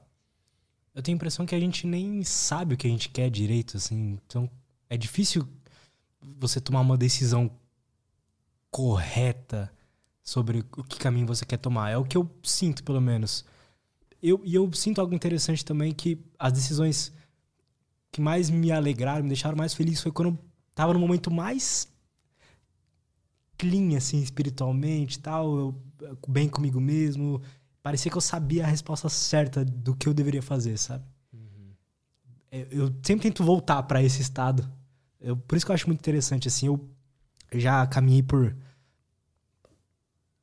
Eu tenho a impressão que a gente nem sabe o que a gente quer direito, assim. Então, é difícil você tomar uma decisão correta sobre o que caminho você quer tomar. É o que eu sinto, pelo menos. Eu, e eu sinto algo interessante também, que as decisões que mais me alegraram, me deixaram mais feliz, foi quando eu tava no momento mais clean, assim, espiritualmente tal, eu, bem comigo mesmo, parecia que eu sabia a resposta certa do que eu deveria fazer, sabe? Uhum. Eu sempre tento voltar para esse estado. Eu, por isso que eu acho muito interessante, assim, eu já caminhei por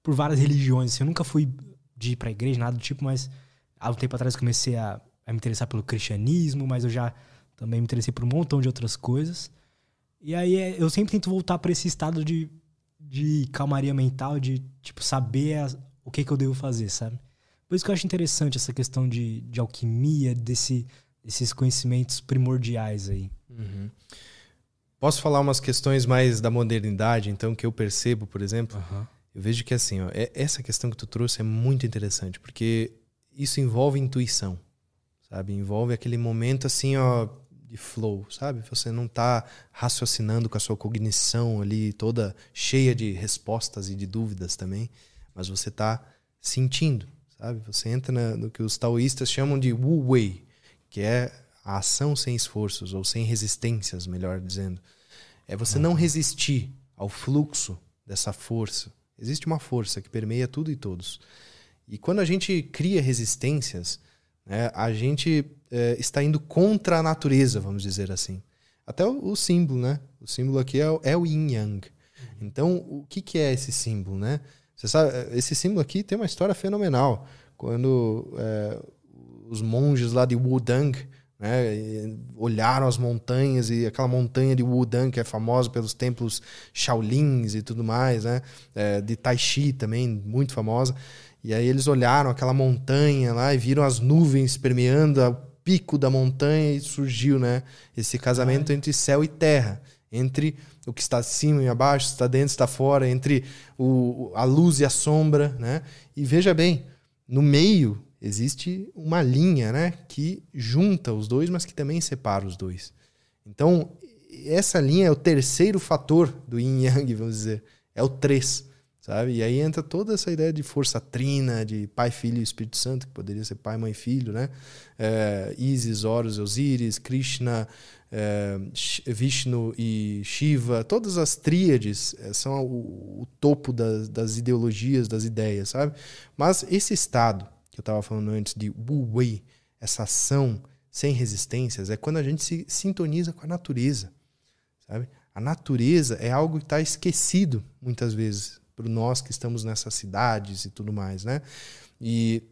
por várias religiões, assim, eu nunca fui de ir pra igreja, nada do tipo, mas há um tempo atrás comecei a, a me interessar pelo cristianismo, mas eu já também me interessei por um montão de outras coisas. E aí é, eu sempre tento voltar para esse estado de, de calmaria mental, de tipo saber o que, que eu devo fazer, sabe? Por isso que eu acho interessante essa questão de, de alquimia, desse esses conhecimentos primordiais aí. Uhum. Posso falar umas questões mais da modernidade, então, que eu percebo, por exemplo? Uhum. Eu vejo que assim, ó, é, essa questão que tu trouxe é muito interessante, porque isso envolve intuição, sabe? Envolve aquele momento assim, ó, de flow, sabe? Você não está raciocinando com a sua cognição ali toda cheia de respostas e de dúvidas também, mas você está sentindo, sabe? Você entra na, no que os taoístas chamam de wu wei, que é a ação sem esforços ou sem resistências, melhor dizendo. É você não resistir ao fluxo dessa força. Existe uma força que permeia tudo e todos. E quando a gente cria resistências, né, a gente é, está indo contra a natureza, vamos dizer assim. Até o, o símbolo, né? O símbolo aqui é, é o yin yang. Então, o que, que é esse símbolo, né? Você sabe, esse símbolo aqui tem uma história fenomenal. Quando é, os monges lá de Wudang né? olharam as montanhas e aquela montanha de Wudang, que é famosa pelos templos Shaolins e tudo mais, né? É, de Tai Chi também, muito famosa. E aí eles olharam aquela montanha lá e viram as nuvens permeando o pico da montanha e surgiu, né? Esse casamento entre céu e terra, entre o que está acima e abaixo, está dentro, está fora, entre o, a luz e a sombra, né? E veja bem, no meio existe uma linha né, que junta os dois, mas que também separa os dois. Então, essa linha é o terceiro fator do yin yang, [LAUGHS] vamos dizer. É o três, sabe? E aí entra toda essa ideia de força trina, de pai, filho e Espírito Santo, que poderia ser pai, mãe filho, né? É, Isis, Horus, Osíris, Krishna, é, Vishnu e Shiva, todas as tríades é, são o, o topo das, das ideologias, das ideias, sabe? Mas esse estado que eu estava falando antes de Wu Wei, essa ação sem resistências, é quando a gente se sintoniza com a natureza, sabe? A natureza é algo que está esquecido muitas vezes para nós que estamos nessas cidades e tudo mais, né? E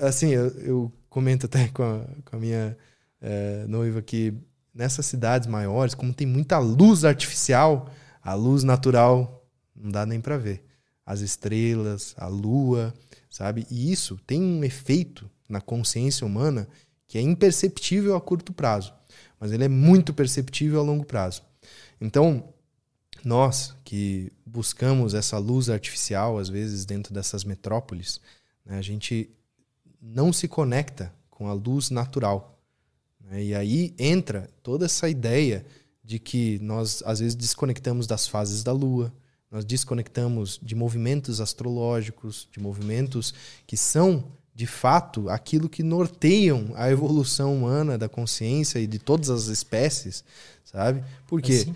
assim, eu, eu comento até [LAUGHS] com a, com a minha é, noiva que nessas cidades maiores, como tem muita luz artificial, a luz natural não dá nem para ver. As estrelas, a lua, sabe? E isso tem um efeito na consciência humana que é imperceptível a curto prazo, mas ele é muito perceptível a longo prazo. Então, nós que buscamos essa luz artificial, às vezes dentro dessas metrópoles, né, a gente não se conecta com a luz natural. Né? E aí entra toda essa ideia de que nós, às vezes, desconectamos das fases da lua, nós desconectamos de movimentos astrológicos, de movimentos que são, de fato, aquilo que norteiam a evolução humana da consciência e de todas as espécies, sabe? Porque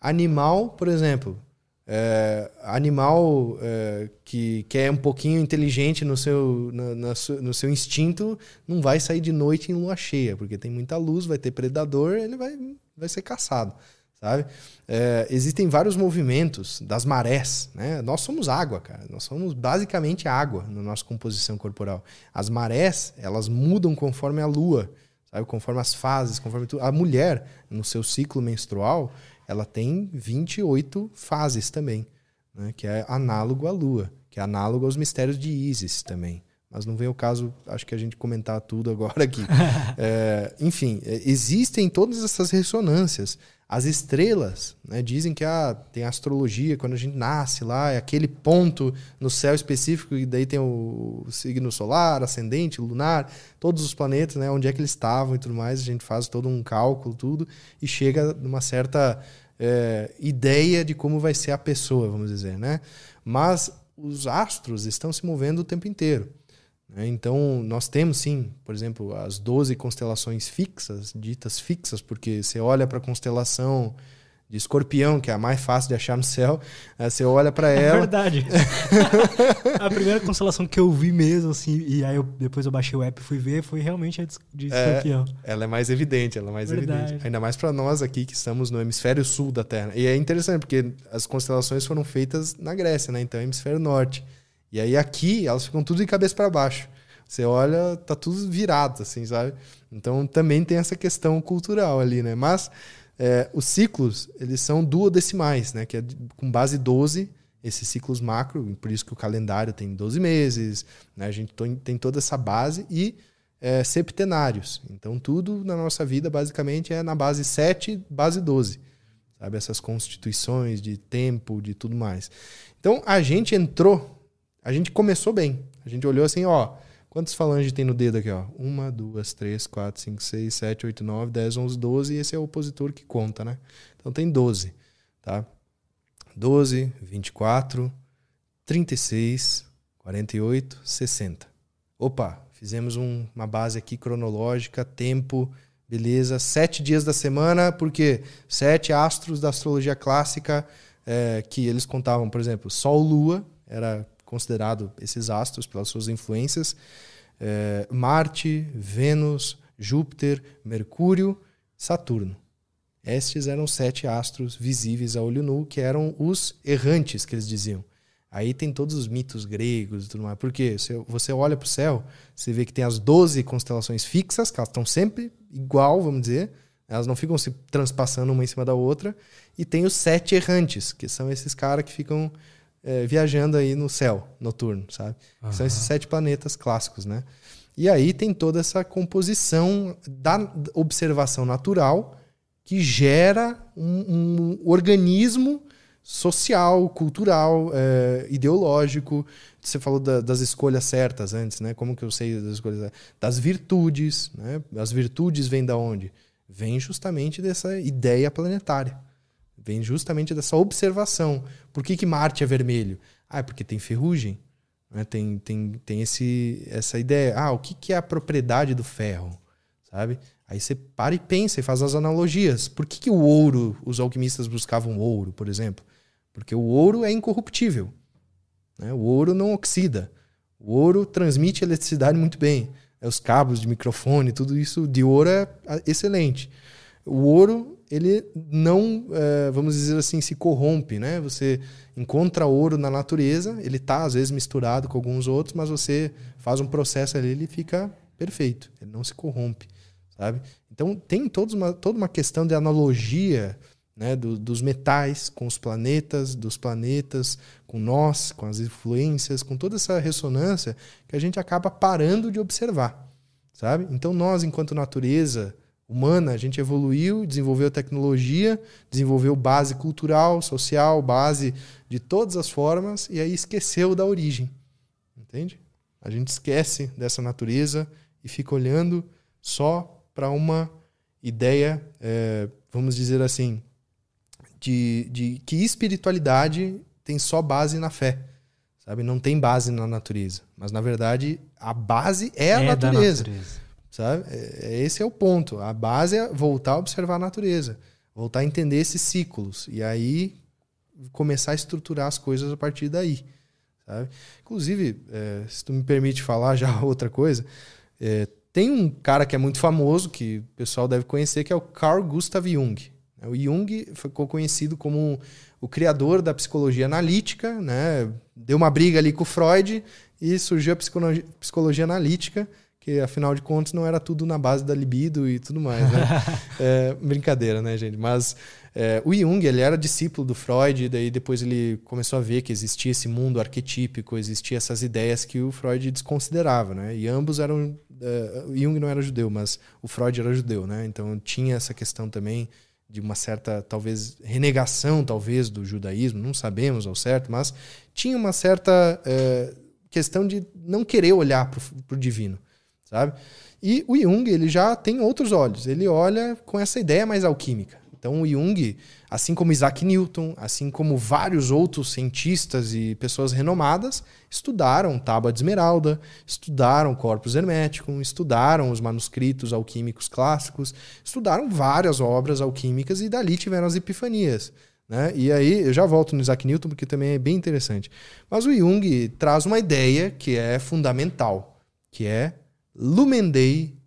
animal, por exemplo, é, animal é, que, que é um pouquinho inteligente no seu, na, na, no seu instinto não vai sair de noite em lua cheia, porque tem muita luz, vai ter predador, ele vai, vai ser caçado sabe? É, existem vários movimentos das marés, né? Nós somos água, cara. Nós somos basicamente água na nossa composição corporal. As marés, elas mudam conforme a lua, sabe? Conforme as fases, conforme. A mulher, no seu ciclo menstrual, ela tem 28 fases também, né? Que é análogo à lua, que é análogo aos mistérios de Isis também mas não vem o caso, acho que a gente comentar tudo agora aqui. [LAUGHS] é, enfim, é, existem todas essas ressonâncias. As estrelas, né, dizem que ah, tem astrologia, quando a gente nasce lá, é aquele ponto no céu específico, e daí tem o signo solar, ascendente, lunar, todos os planetas, né, onde é que eles estavam e tudo mais, a gente faz todo um cálculo, tudo, e chega numa certa é, ideia de como vai ser a pessoa, vamos dizer, né? Mas os astros estão se movendo o tempo inteiro. Né? Então, nós temos sim, por exemplo, as 12 constelações fixas, ditas fixas, porque você olha para a constelação de escorpião, que é a mais fácil de achar no céu, [LAUGHS] você olha para é ela. É verdade. [LAUGHS] a primeira constelação que eu vi mesmo, assim, e aí eu, depois eu baixei o app e fui ver, foi realmente a de, é, escorpião. Ela é mais evidente, ela é mais verdade. evidente. Ainda mais para nós aqui que estamos no hemisfério sul da Terra. E é interessante, porque as constelações foram feitas na Grécia, né? Então, hemisfério norte. E aí aqui elas ficam tudo de cabeça para baixo. Você olha, tá tudo virado, assim, sabe? Então também tem essa questão cultural ali, né? Mas é, os ciclos, eles são duodecimais, né? Que é com base 12, esses ciclos macro, por isso que o calendário tem 12 meses, né? A gente tem toda essa base e é, septenários. Então, tudo na nossa vida, basicamente, é na base 7, base 12. Sabe? Essas constituições de tempo, de tudo mais. Então, a gente entrou, a gente começou bem. A gente olhou assim, ó, quantas falanges tem no dedo aqui, ó? Uma, duas, três, quatro, cinco, seis, sete, oito, nove, dez, onze, doze. E esse é o opositor que conta, né? Então, tem 12, tá? 12, 24, 36, 48, 60. Opa, fizemos um, uma base aqui cronológica, tempo, beleza. Sete dias da semana, porque sete astros da astrologia clássica é, que eles contavam, por exemplo, Sol, Lua, era considerado esses astros pelas suas influências. É, Marte, Vênus, Júpiter, Mercúrio, Saturno. Estes eram sete astros visíveis a olho nu, que eram os errantes, que eles diziam. Aí tem todos os mitos gregos e tudo mais. Porque você olha para o céu, você vê que tem as 12 constelações fixas, que elas estão sempre igual, vamos dizer. Elas não ficam se transpassando uma em cima da outra. E tem os sete errantes, que são esses caras que ficam é, viajando aí no céu noturno, sabe? Uhum. São esses sete planetas clássicos, né? E aí tem toda essa composição da observação natural que gera um, um organismo social, cultural, é, ideológico. Você falou da, das escolhas certas antes, né? Como que eu sei das escolhas Das virtudes, né? As virtudes vêm da onde? Vêm justamente dessa ideia planetária. Vem justamente dessa observação. Por que, que Marte é vermelho? Ah, é porque tem ferrugem. Né? Tem, tem, tem esse, essa ideia. Ah, o que, que é a propriedade do ferro? Sabe? Aí você para e pensa e faz as analogias. Por que, que o ouro, os alquimistas buscavam ouro, por exemplo? Porque o ouro é incorruptível. Né? O ouro não oxida. O ouro transmite eletricidade muito bem. É, os cabos de microfone, tudo isso de ouro é excelente. O ouro, ele não, é, vamos dizer assim, se corrompe. Né? Você encontra ouro na natureza, ele está às vezes misturado com alguns outros, mas você faz um processo ali, ele fica perfeito. Ele não se corrompe sabe? Então tem toda uma, toda uma questão de analogia né, do, dos metais com os planetas, dos planetas com nós, com as influências, com toda essa ressonância que a gente acaba parando de observar, sabe? Então nós, enquanto natureza humana, a gente evoluiu, desenvolveu tecnologia, desenvolveu base cultural, social, base de todas as formas e aí esqueceu da origem, entende? A gente esquece dessa natureza e fica olhando só para uma ideia, é, vamos dizer assim, de, de que espiritualidade tem só base na fé, sabe? Não tem base na natureza. Mas, na verdade, a base é a é natureza, natureza, sabe? É, é, esse é o ponto. A base é voltar a observar a natureza, voltar a entender esses ciclos. E aí começar a estruturar as coisas a partir daí. Sabe? Inclusive, é, se tu me permite falar já [LAUGHS] outra coisa, é, tem um cara que é muito famoso, que o pessoal deve conhecer, que é o Carl Gustav Jung. O Jung ficou conhecido como o criador da psicologia analítica, né? deu uma briga ali com o Freud e surgiu a psicologia, psicologia analítica, que afinal de contas não era tudo na base da libido e tudo mais. Né? [LAUGHS] é, brincadeira, né, gente? Mas é, o Jung, ele era discípulo do Freud, daí depois ele começou a ver que existia esse mundo arquetípico, existia essas ideias que o Freud desconsiderava, né? E ambos eram... Uh, Jung não era judeu, mas o Freud era judeu, né? Então tinha essa questão também de uma certa, talvez, renegação, talvez, do judaísmo, não sabemos ao certo, mas tinha uma certa uh, questão de não querer olhar para o divino, sabe? E o Jung, ele já tem outros olhos, ele olha com essa ideia mais alquímica. Então, o Jung, assim como Isaac Newton, assim como vários outros cientistas e pessoas renomadas, estudaram Tábua de Esmeralda, estudaram Corpus Hermeticum, estudaram os manuscritos alquímicos clássicos, estudaram várias obras alquímicas e dali tiveram as epifanias. Né? E aí, eu já volto no Isaac Newton porque também é bem interessante. Mas o Jung traz uma ideia que é fundamental, que é Lumen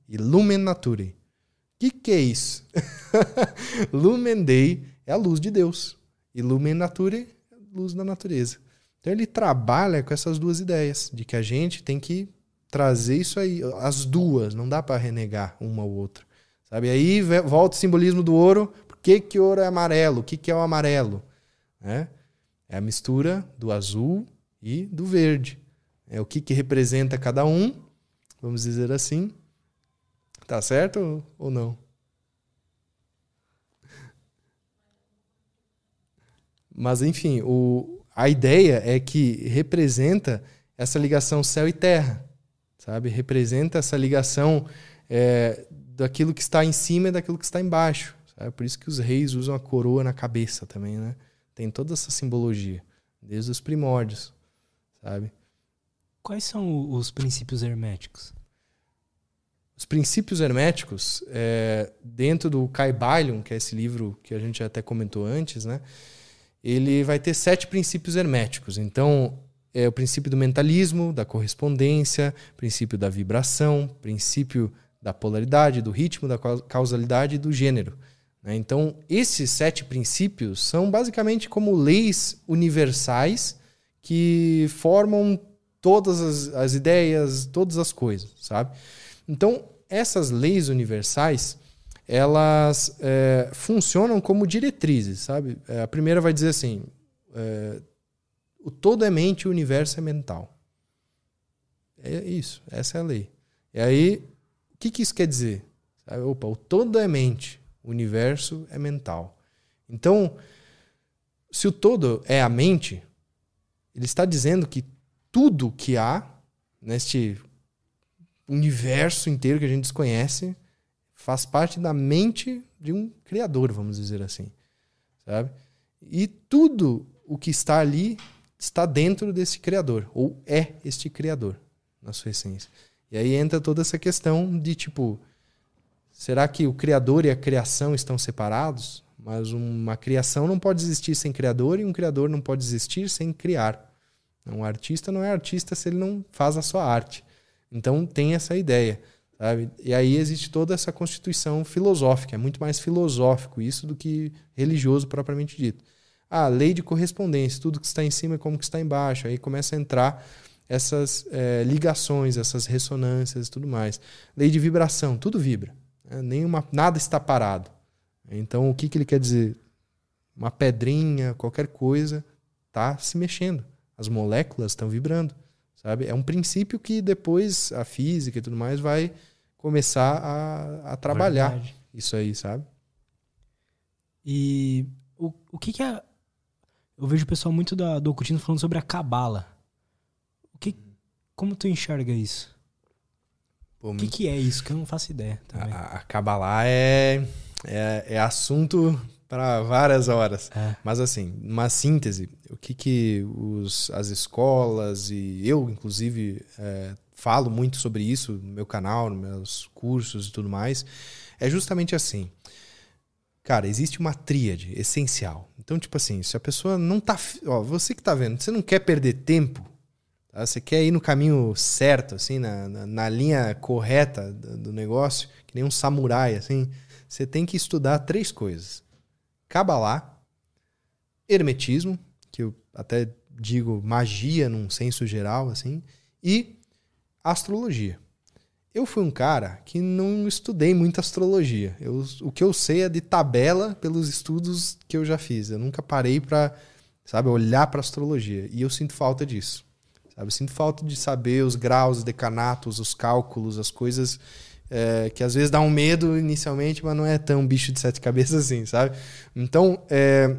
e Lumen Naturae que, que é isso? [LAUGHS] Lumen é a luz de Deus. E Lumen Nature é a luz da natureza. Então ele trabalha com essas duas ideias, de que a gente tem que trazer isso aí, as duas, não dá para renegar uma ou outra. Sabe? Aí volta o simbolismo do ouro. Por que, que ouro é amarelo? O que, que é o amarelo? É, é a mistura do azul e do verde. É o que, que representa cada um, vamos dizer assim, Tá certo ou não? Mas, enfim, o, a ideia é que representa essa ligação céu e terra, sabe? Representa essa ligação é, daquilo que está em cima e daquilo que está embaixo. Sabe? Por isso que os reis usam a coroa na cabeça também, né? Tem toda essa simbologia, desde os primórdios, sabe? Quais são os princípios herméticos? Os princípios herméticos, é, dentro do Caibalion, que é esse livro que a gente até comentou antes, né? ele vai ter sete princípios herméticos. Então, é o princípio do mentalismo, da correspondência, princípio da vibração, princípio da polaridade, do ritmo, da causalidade e do gênero. Né? Então, esses sete princípios são basicamente como leis universais que formam todas as, as ideias, todas as coisas, sabe? Então, essas leis universais elas é, funcionam como diretrizes, sabe? É, a primeira vai dizer assim: é, o todo é mente, o universo é mental. É isso, essa é a lei. E aí, o que, que isso quer dizer? Sabe? Opa, o todo é mente, o universo é mental. Então, se o todo é a mente, ele está dizendo que tudo que há neste universo inteiro que a gente desconhece faz parte da mente de um criador, vamos dizer assim, sabe? E tudo o que está ali está dentro desse criador, ou é este criador, na sua essência. E aí entra toda essa questão de tipo, será que o criador e a criação estão separados? Mas uma criação não pode existir sem criador e um criador não pode existir sem criar. Um artista não é artista se ele não faz a sua arte. Então tem essa ideia. Sabe? E aí existe toda essa constituição filosófica, é muito mais filosófico isso do que religioso propriamente dito. Ah, lei de correspondência, tudo que está em cima é como que está embaixo. Aí começa a entrar essas é, ligações, essas ressonâncias e tudo mais. Lei de vibração, tudo vibra. Né? Nenhuma, nada está parado. Então, o que, que ele quer dizer? Uma pedrinha, qualquer coisa, está se mexendo. As moléculas estão vibrando. Sabe? É um princípio que depois a física e tudo mais vai começar a, a trabalhar Verdade. isso aí, sabe? E o, o que, que é. Eu vejo o pessoal muito da, do ocultismo falando sobre a cabala. O que, como tu enxerga isso? Pô, o que, que é isso? Que eu não faço ideia. Também. A, a cabala é, é, é assunto para várias horas. É. Mas assim, uma síntese, o que, que os, as escolas e eu, inclusive, é, falo muito sobre isso no meu canal, nos meus cursos e tudo mais, é justamente assim. Cara, existe uma tríade essencial. Então, tipo assim, se a pessoa não tá. Ó, você que tá vendo, você não quer perder tempo, tá? você quer ir no caminho certo, assim, na, na, na linha correta do, do negócio, que nem um samurai, assim, você tem que estudar três coisas: Kabbalah, Hermetismo, que eu até digo magia num senso geral, assim, e astrologia. Eu fui um cara que não estudei muito astrologia. Eu, o que eu sei é de tabela pelos estudos que eu já fiz. Eu nunca parei para, sabe, olhar para astrologia. E eu sinto falta disso. Sabe? Eu sinto falta de saber os graus, os decanatos, os cálculos, as coisas é, que às vezes dá um medo inicialmente, mas não é tão bicho de sete cabeças [LAUGHS] assim, sabe? Então, é,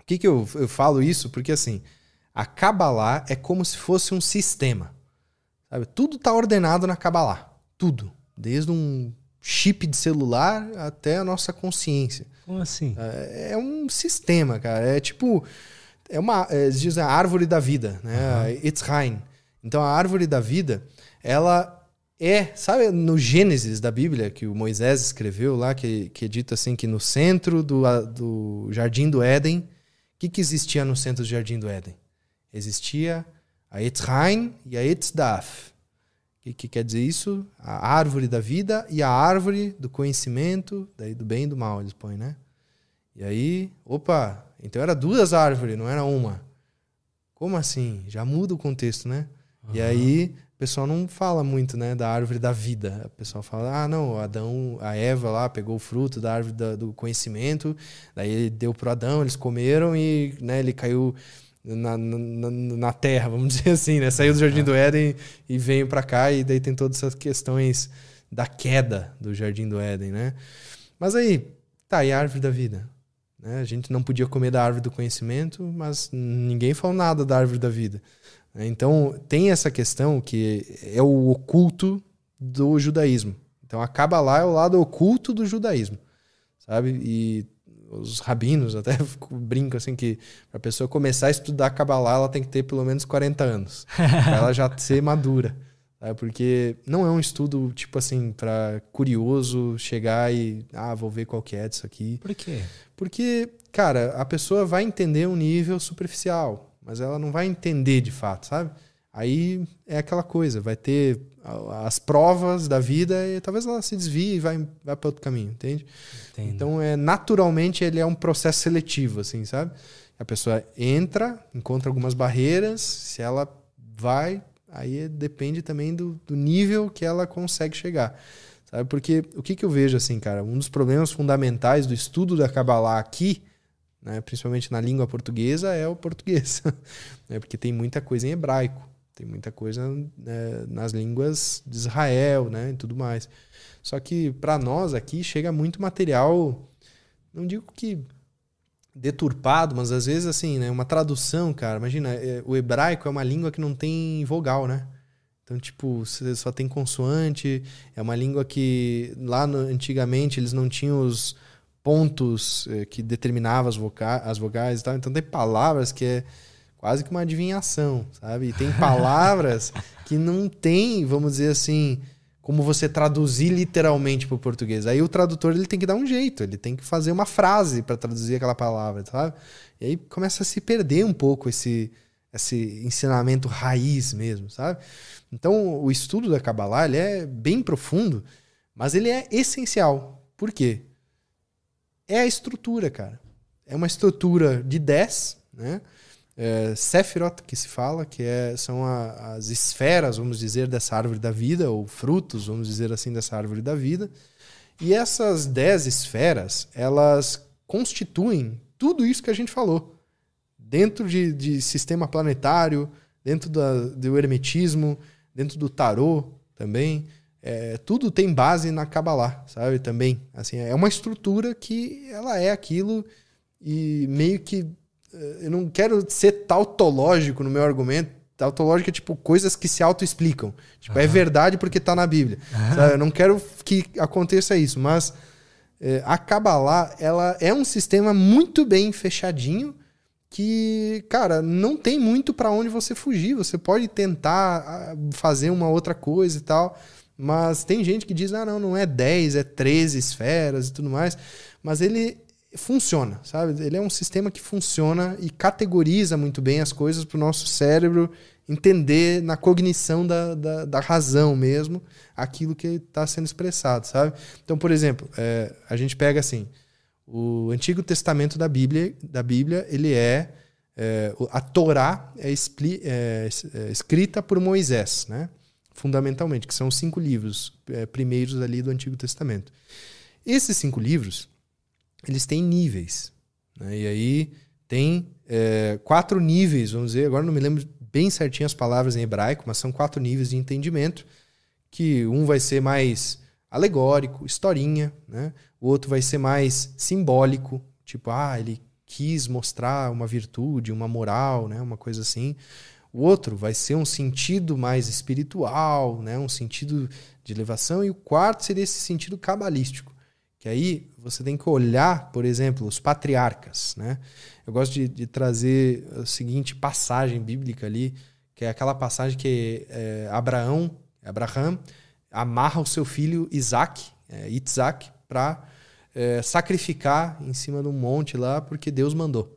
o que, que eu, eu falo isso? Porque assim, a Kabbalah é como se fosse um sistema. Sabe? Tudo está ordenado na Kabbalah. Tudo. Desde um chip de celular até a nossa consciência. Como assim? É, é um sistema, cara. É tipo. É uma. É, eles dizem a árvore da vida, né? Uhum. It's rein. Então a árvore da vida, ela é, sabe no Gênesis da Bíblia, que o Moisés escreveu lá, que, que é dito assim, que no centro do, do Jardim do Éden, o que, que existia no centro do Jardim do Éden? Existia a Etzrain e a Etzdaf. O que, que, quer dizer isso? A árvore da vida e a árvore do conhecimento, daí do bem e do mal, eles põem, né? E aí, opa, então era duas árvores, não era uma. Como assim? Já muda o contexto, né? Uhum. E aí, o pessoal não fala muito, né, da árvore da vida. O pessoal fala, ah, não, Adão, a Eva lá pegou o fruto da árvore da, do conhecimento, daí ele deu pro Adão, eles comeram e, né, ele caiu na, na, na, terra, [LAUGHS] vamos dizer assim, né? Saiu do Jardim do Éden e veio para cá e daí tem todas essas questões da queda do Jardim do Éden, né? Mas aí, tá, e a árvore da vida? Né? A gente não podia comer da árvore do conhecimento, mas ninguém falou nada da árvore da vida. Então, tem essa questão que é o oculto do judaísmo. Então, a Kabbalah é o lado oculto do judaísmo, sabe? E os rabinos até [LAUGHS] brincam assim que para a pessoa começar a estudar Kabbalah, ela tem que ter pelo menos 40 anos, [LAUGHS] para ela já ser madura. Porque não é um estudo, tipo assim, para curioso chegar e, ah, vou ver qual que é disso aqui. Por quê? Porque, cara, a pessoa vai entender um nível superficial, mas ela não vai entender de fato, sabe? Aí é aquela coisa, vai ter as provas da vida e talvez ela se desvie e vai, vai para outro caminho, entende? Entendo. Então, é, naturalmente, ele é um processo seletivo, assim, sabe? A pessoa entra, encontra algumas barreiras, se ela vai, aí depende também do, do nível que ela consegue chegar. Sabe? Porque o que, que eu vejo assim, cara? Um dos problemas fundamentais do estudo da Kabbalah aqui né, principalmente na língua portuguesa, é o português. [LAUGHS] né, porque tem muita coisa em hebraico. Tem muita coisa né, nas línguas de Israel, né, e tudo mais. Só que para nós aqui chega muito material, não digo que deturpado, mas às vezes assim, né, uma tradução, cara. Imagina, é, o hebraico é uma língua que não tem vogal, né? Então, tipo, você só tem consoante. É uma língua que lá no, antigamente eles não tinham os pontos eh, que determinavam as, voca as vogais e tal. Então tem palavras que é quase que uma adivinhação, sabe? E tem [LAUGHS] palavras que não tem, vamos dizer assim, como você traduzir literalmente para o português. Aí o tradutor ele tem que dar um jeito, ele tem que fazer uma frase para traduzir aquela palavra, sabe? E aí começa a se perder um pouco esse esse ensinamento raiz mesmo, sabe? Então o estudo da Kabbalah ele é bem profundo, mas ele é essencial. Por quê? É a estrutura, cara. É uma estrutura de 10, né? é, Sephiroth, que se fala, que é, são a, as esferas, vamos dizer, dessa árvore da vida, ou frutos, vamos dizer assim, dessa árvore da vida. E essas dez esferas, elas constituem tudo isso que a gente falou. Dentro de, de sistema planetário, dentro da, do hermetismo, dentro do tarô também. É, tudo tem base na Kabbalah, sabe? Também. Assim, é uma estrutura que ela é aquilo e meio que eu não quero ser tautológico no meu argumento. Tautológico é tipo coisas que se autoexplicam. Tipo, uhum. é verdade porque está na Bíblia. Uhum. Eu não quero que aconteça isso, mas é, a Kabbalah, ela é um sistema muito bem fechadinho que, cara, não tem muito para onde você fugir. Você pode tentar ah, fazer uma outra coisa e tal, mas tem gente que diz: ah, não, não é 10, é 13 esferas e tudo mais. Mas ele funciona, sabe? Ele é um sistema que funciona e categoriza muito bem as coisas para o nosso cérebro entender na cognição da, da, da razão mesmo aquilo que está sendo expressado, sabe? Então, por exemplo, é, a gente pega assim, o Antigo Testamento da Bíblia, da Bíblia ele é, é a Torá é, expli, é, é, escrita por Moisés, né? Fundamentalmente, que são os cinco livros é, primeiros ali do Antigo Testamento. Esses cinco livros eles têm níveis. Né? E aí tem é, quatro níveis, vamos dizer, agora não me lembro bem certinho as palavras em hebraico, mas são quatro níveis de entendimento, que um vai ser mais alegórico, historinha, né? o outro vai ser mais simbólico, tipo, ah, ele quis mostrar uma virtude, uma moral, né? uma coisa assim. O outro vai ser um sentido mais espiritual, né? um sentido de elevação, e o quarto seria esse sentido cabalístico. Que aí você tem que olhar, por exemplo, os patriarcas. Né? Eu gosto de, de trazer a seguinte passagem bíblica ali, que é aquela passagem que é, Abraão, Abraham amarra o seu filho Isaac, é, Isaac, para é, sacrificar em cima de um monte lá, porque Deus mandou.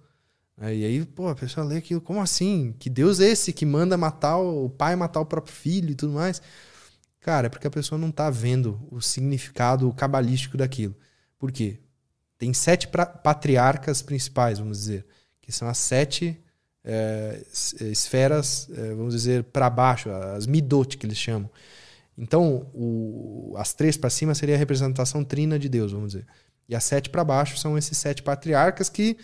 E aí, pô, a pessoa lê aquilo, como assim? Que Deus é esse que manda matar o, pai matar o próprio filho e tudo mais? Cara, é porque a pessoa não está vendo o significado cabalístico daquilo. Por quê? Tem sete patriarcas principais, vamos dizer, que são as sete é, esferas, é, vamos dizer, para baixo, as midot que eles chamam. Então, o, as três para cima seria a representação trina de Deus, vamos dizer. E as sete para baixo são esses sete patriarcas que,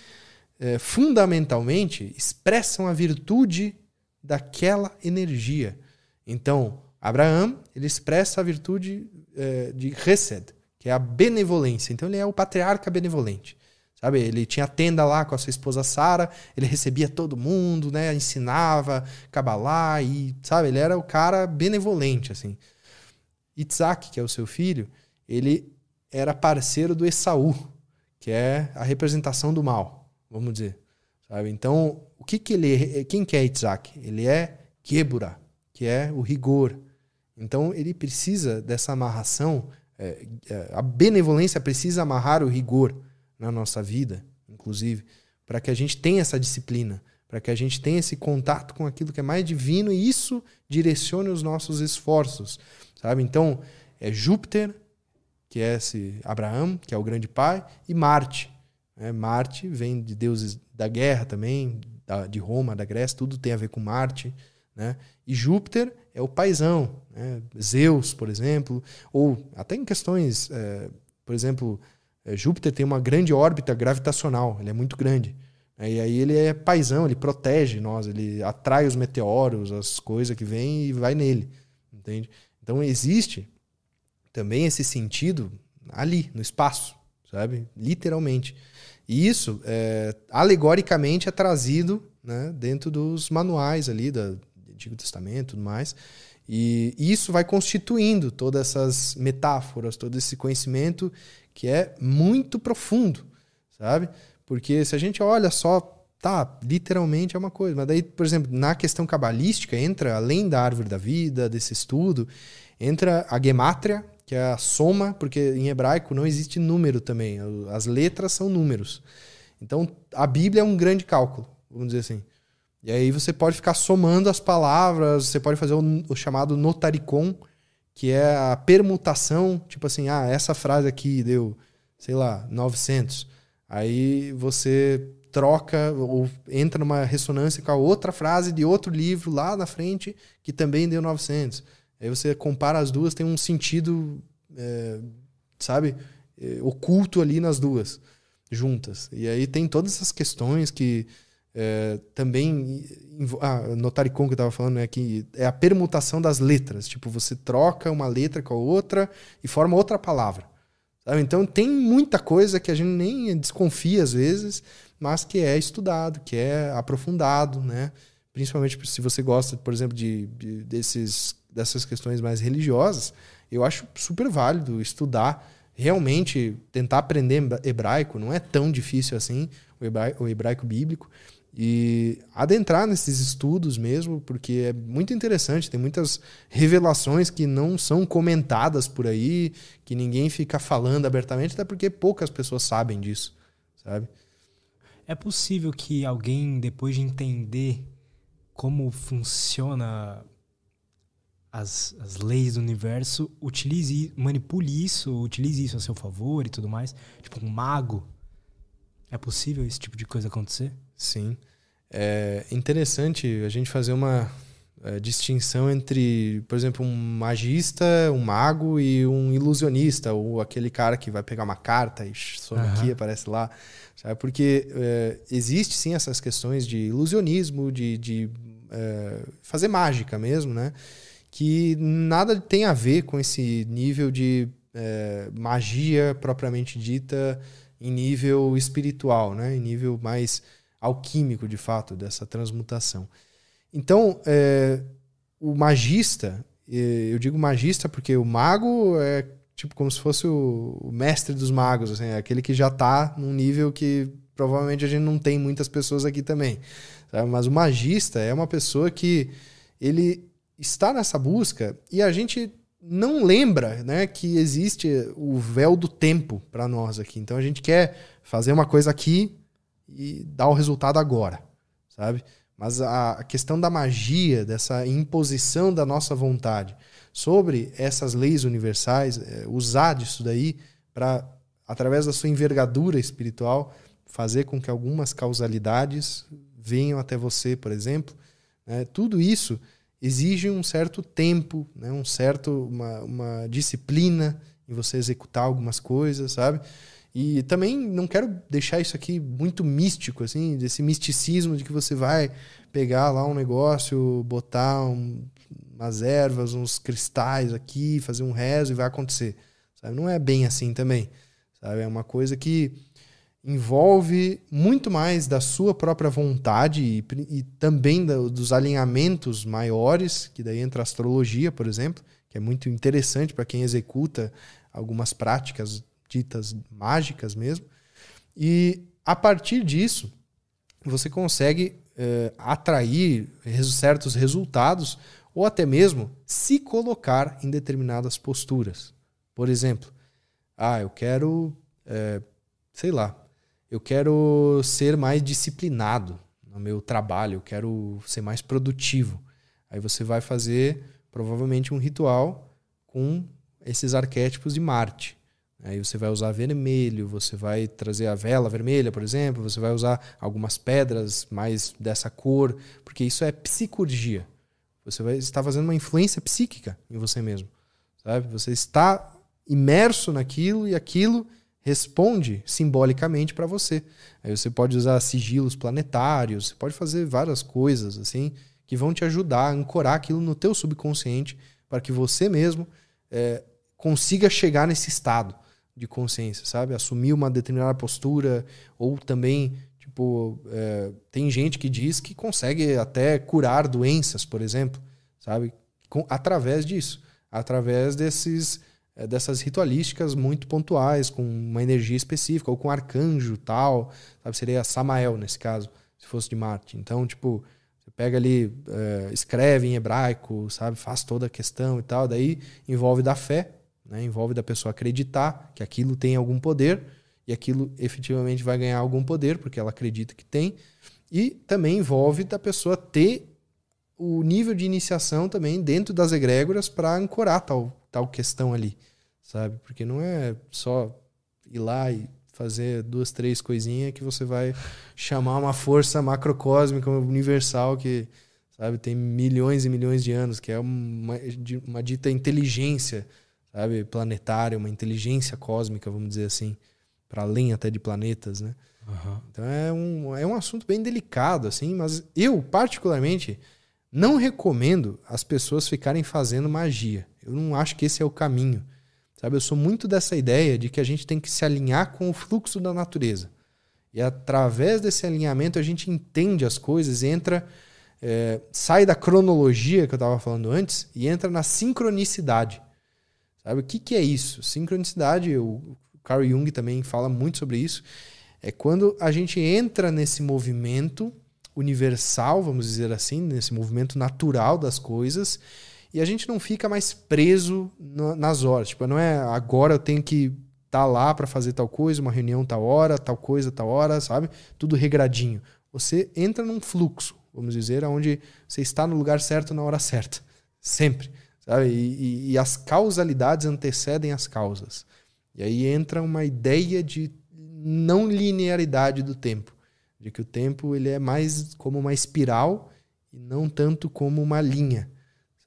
é, fundamentalmente, expressam a virtude daquela energia. Então, Abraão, ele expressa a virtude é, de Hesed, que é a benevolência. Então ele é o patriarca benevolente. Sabe, ele tinha tenda lá com a sua esposa Sara, ele recebia todo mundo, né, ensinava Kabbalah e, sabe, ele era o cara benevolente assim. Isaac, que é o seu filho, ele era parceiro do Esaú, que é a representação do mal, vamos dizer. Sabe? Então, o que que ele, quem que é Isaac? Ele é Kebura, que é o rigor. Então, ele precisa dessa amarração, é, a benevolência precisa amarrar o rigor na nossa vida, inclusive, para que a gente tenha essa disciplina, para que a gente tenha esse contato com aquilo que é mais divino e isso direcione os nossos esforços, sabe? Então, é Júpiter, que é esse Abraão, que é o grande pai, e Marte. Né? Marte vem de deuses da guerra também, da, de Roma, da Grécia, tudo tem a ver com Marte. Né? E Júpiter é o paizão, né? Zeus, por exemplo, ou até em questões, é, por exemplo, é, Júpiter tem uma grande órbita gravitacional, ele é muito grande. É, e aí ele é paisão, ele protege nós, ele atrai os meteoros, as coisas que vêm e vai nele, entende? Então existe também esse sentido ali, no espaço, sabe? Literalmente. E isso, é, alegoricamente, é trazido né, dentro dos manuais ali do Antigo Testamento e tudo mais. E isso vai constituindo todas essas metáforas, todo esse conhecimento que é muito profundo, sabe? Porque se a gente olha só, tá, literalmente é uma coisa, mas daí, por exemplo, na questão cabalística entra além da árvore da vida, desse estudo, entra a gemátria, que é a soma, porque em hebraico não existe número também, as letras são números. Então, a Bíblia é um grande cálculo, vamos dizer assim. E aí você pode ficar somando as palavras, você pode fazer o, o chamado notaricon, que é a permutação, tipo assim, ah, essa frase aqui deu, sei lá, 900. Aí você troca ou entra numa ressonância com a outra frase de outro livro lá na frente que também deu 900. Aí você compara as duas, tem um sentido, é, sabe, é, oculto ali nas duas juntas. E aí tem todas essas questões que é, também. Ah, notaricon que eu estava falando é que é a permutação das letras. Tipo, você troca uma letra com a outra e forma outra palavra. Sabe? Então tem muita coisa que a gente nem desconfia às vezes, mas que é estudado, que é aprofundado, né? Principalmente se você gosta, por exemplo, de, de desses, dessas questões mais religiosas, eu acho super válido estudar realmente tentar aprender hebraico. Não é tão difícil assim o hebraico, o hebraico bíblico. E adentrar nesses estudos mesmo, porque é muito interessante, tem muitas revelações que não são comentadas por aí, que ninguém fica falando abertamente, até porque poucas pessoas sabem disso, sabe? É possível que alguém, depois de entender como funciona as, as leis do universo, utilize, manipule isso, utilize isso a seu favor e tudo mais? Tipo, um mago. É possível esse tipo de coisa acontecer? Sim. É interessante a gente fazer uma é, distinção entre, por exemplo, um magista, um mago e um ilusionista, ou aquele cara que vai pegar uma carta e some uhum. aqui, aparece lá. Sabe? Porque é, existe sim essas questões de ilusionismo, de, de é, fazer mágica mesmo, né? Que nada tem a ver com esse nível de é, magia propriamente dita em nível espiritual, né? Em nível mais alquímico, de fato, dessa transmutação. Então, é, o magista, eu digo magista porque o mago é tipo como se fosse o, mestre dos magos, assim, é aquele que já está num nível que provavelmente a gente não tem muitas pessoas aqui também. Sabe? Mas o magista é uma pessoa que ele está nessa busca e a gente não lembra né, que existe o véu do tempo para nós aqui. Então a gente quer fazer uma coisa aqui e dar o resultado agora, sabe? Mas a questão da magia, dessa imposição da nossa vontade sobre essas leis universais, é, usar disso daí para, através da sua envergadura espiritual, fazer com que algumas causalidades venham até você, por exemplo, né? tudo isso exige um certo tempo, né? um certo, uma, uma disciplina em você executar algumas coisas, sabe? E também não quero deixar isso aqui muito místico, assim, desse misticismo de que você vai pegar lá um negócio, botar um, umas ervas, uns cristais aqui, fazer um rezo e vai acontecer. Sabe? Não é bem assim também. Sabe? É uma coisa que envolve muito mais da sua própria vontade e, e também da, dos alinhamentos maiores, que daí entra a astrologia, por exemplo, que é muito interessante para quem executa algumas práticas ditas mágicas mesmo. E a partir disso, você consegue eh, atrair certos resultados ou até mesmo se colocar em determinadas posturas. Por exemplo, ah, eu quero, é, sei lá, eu quero ser mais disciplinado no meu trabalho, eu quero ser mais produtivo. Aí você vai fazer provavelmente um ritual com esses arquétipos de Marte. Aí você vai usar vermelho, você vai trazer a vela vermelha, por exemplo, você vai usar algumas pedras mais dessa cor, porque isso é psicurgia. Você vai estar fazendo uma influência psíquica em você mesmo, sabe? Você está imerso naquilo e aquilo responde simbolicamente para você. Aí você pode usar sigilos planetários, você pode fazer várias coisas assim que vão te ajudar a ancorar aquilo no teu subconsciente para que você mesmo é, consiga chegar nesse estado de consciência, sabe? Assumir uma determinada postura ou também tipo é, tem gente que diz que consegue até curar doenças, por exemplo, sabe? Com, através disso, através desses é, dessas ritualísticas muito pontuais, com uma energia específica, ou com arcanjo tal, sabe? Seria Samael nesse caso, se fosse de Marte. Então, tipo, você pega ali, é, escreve em hebraico, sabe? Faz toda a questão e tal, daí envolve da fé, né? envolve da pessoa acreditar que aquilo tem algum poder, e aquilo efetivamente vai ganhar algum poder, porque ela acredita que tem, e também envolve da pessoa ter o nível de iniciação também dentro das egrégoras para ancorar tal, tal questão ali, sabe? Porque não é só ir lá e fazer duas, três coisinhas que você vai chamar uma força macrocósmica universal que, sabe, tem milhões e milhões de anos, que é uma, uma dita inteligência, sabe, planetária, uma inteligência cósmica, vamos dizer assim, para além até de planetas, né? Uhum. Então é um, é um assunto bem delicado, assim, mas eu, particularmente, não recomendo as pessoas ficarem fazendo magia. Eu não acho que esse é o caminho. Sabe, eu sou muito dessa ideia de que a gente tem que se alinhar com o fluxo da natureza. E através desse alinhamento a gente entende as coisas, entra, é, sai da cronologia que eu estava falando antes e entra na sincronicidade. Sabe o que, que é isso? Sincronicidade, o Carl Jung também fala muito sobre isso. É quando a gente entra nesse movimento universal, vamos dizer assim, nesse movimento natural das coisas, e a gente não fica mais preso no, nas horas. Tipo, não é agora eu tenho que estar tá lá para fazer tal coisa, uma reunião tal hora, tal coisa tal hora, sabe? Tudo regradinho. Você entra num fluxo, vamos dizer, onde você está no lugar certo na hora certa. Sempre. Sabe? E, e, e as causalidades antecedem as causas. E aí entra uma ideia de não linearidade do tempo de que o tempo ele é mais como uma espiral e não tanto como uma linha,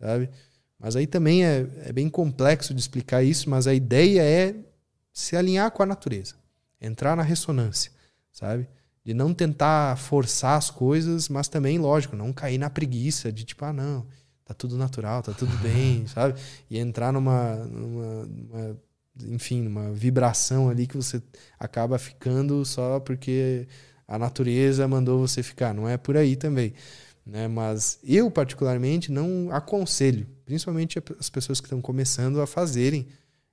sabe? Mas aí também é, é bem complexo de explicar isso, mas a ideia é se alinhar com a natureza, entrar na ressonância, sabe? De não tentar forçar as coisas, mas também, lógico, não cair na preguiça de tipo, ah, não, tá tudo natural, tá tudo bem, [LAUGHS] sabe? E entrar numa, numa, numa enfim, numa vibração ali que você acaba ficando só porque a natureza mandou você ficar. Não é por aí também. Né? Mas eu, particularmente, não aconselho, principalmente as pessoas que estão começando a fazerem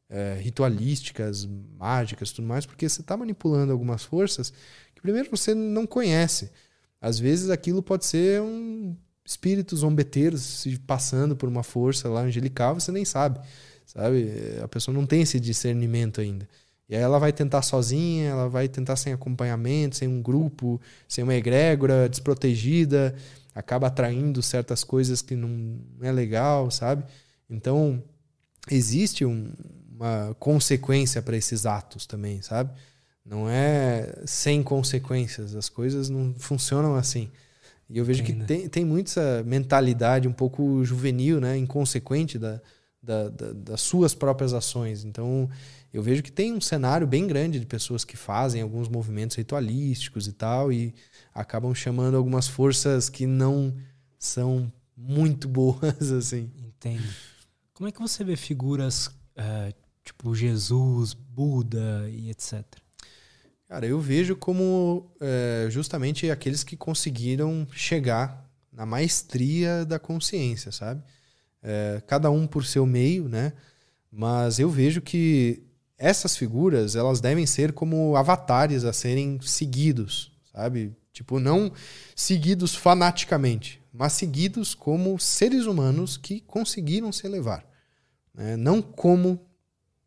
é, ritualísticas, mágicas tudo mais, porque você está manipulando algumas forças que, primeiro, você não conhece. Às vezes aquilo pode ser um espírito zombeteiro se passando por uma força lá angelical, você nem sabe. Sabe? A pessoa não tem esse discernimento ainda. E aí ela vai tentar sozinha, ela vai tentar sem acompanhamento, sem um grupo, sem uma egrégora, desprotegida, acaba atraindo certas coisas que não é legal, sabe? Então, existe um, uma consequência para esses atos também, sabe? Não é sem consequências, as coisas não funcionam assim. E eu vejo que tem, tem muito essa mentalidade um pouco juvenil, né? inconsequente da, da, da, das suas próprias ações. Então, eu vejo que tem um cenário bem grande de pessoas que fazem alguns movimentos ritualísticos e tal, e acabam chamando algumas forças que não são muito [LAUGHS] boas, assim. Entendo. Como é que você vê figuras uh, tipo Jesus, Buda e etc? Cara, eu vejo como é, justamente aqueles que conseguiram chegar na maestria da consciência, sabe? É, cada um por seu meio, né? Mas eu vejo que essas figuras elas devem ser como avatares a serem seguidos, sabe? Tipo, não seguidos fanaticamente, mas seguidos como seres humanos que conseguiram se elevar. Né? Não como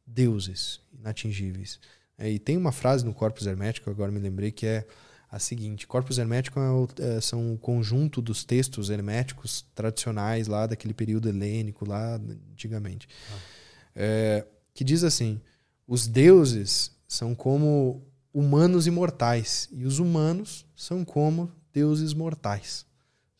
deuses inatingíveis. É, e tem uma frase no Corpus Hermético, agora me lembrei, que é a seguinte: Corpus Hermético é o, é, são o conjunto dos textos herméticos tradicionais lá daquele período helênico, lá antigamente. Ah. É, que diz assim: os deuses são como humanos imortais e os humanos são como deuses mortais.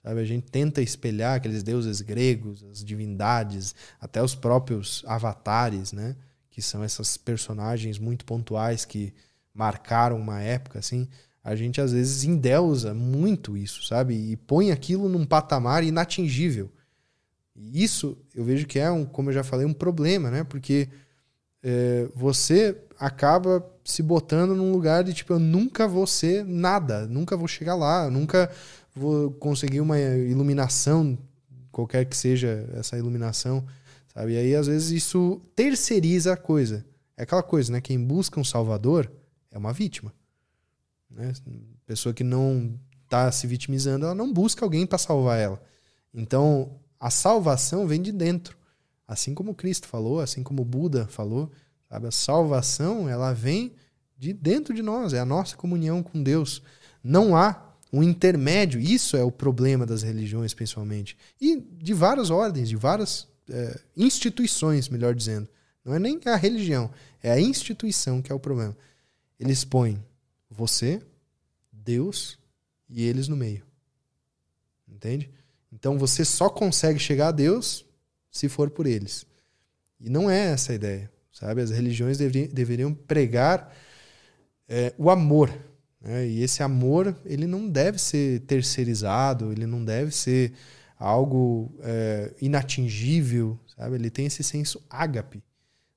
Sabe, a gente tenta espelhar aqueles deuses gregos, as divindades, até os próprios avatares, né? que são essas personagens muito pontuais que marcaram uma época, assim, a gente às vezes endeusa muito isso, sabe? E põe aquilo num patamar inatingível. E isso eu vejo que é, um, como eu já falei, um problema, né? Porque é, você acaba se botando num lugar de tipo, eu nunca vou ser nada, nunca vou chegar lá, nunca vou conseguir uma iluminação, qualquer que seja essa iluminação. Sabe? E aí, às vezes, isso terceiriza a coisa. É aquela coisa, né? Quem busca um salvador é uma vítima. Né? Pessoa que não está se vitimizando, ela não busca alguém para salvar ela. Então, a salvação vem de dentro. Assim como Cristo falou, assim como Buda falou, sabe? A salvação, ela vem de dentro de nós, é a nossa comunhão com Deus. Não há um intermédio, isso é o problema das religiões, principalmente. E de várias ordens, de várias é, instituições, melhor dizendo. Não é nem a religião, é a instituição que é o problema. Eles põem você, Deus e eles no meio. Entende? Então você só consegue chegar a Deus se for por eles. E não é essa a ideia, sabe? As religiões deveriam, deveriam pregar é, o amor. Né? E esse amor, ele não deve ser terceirizado, ele não deve ser algo é, inatingível, sabe? Ele tem esse senso ágape.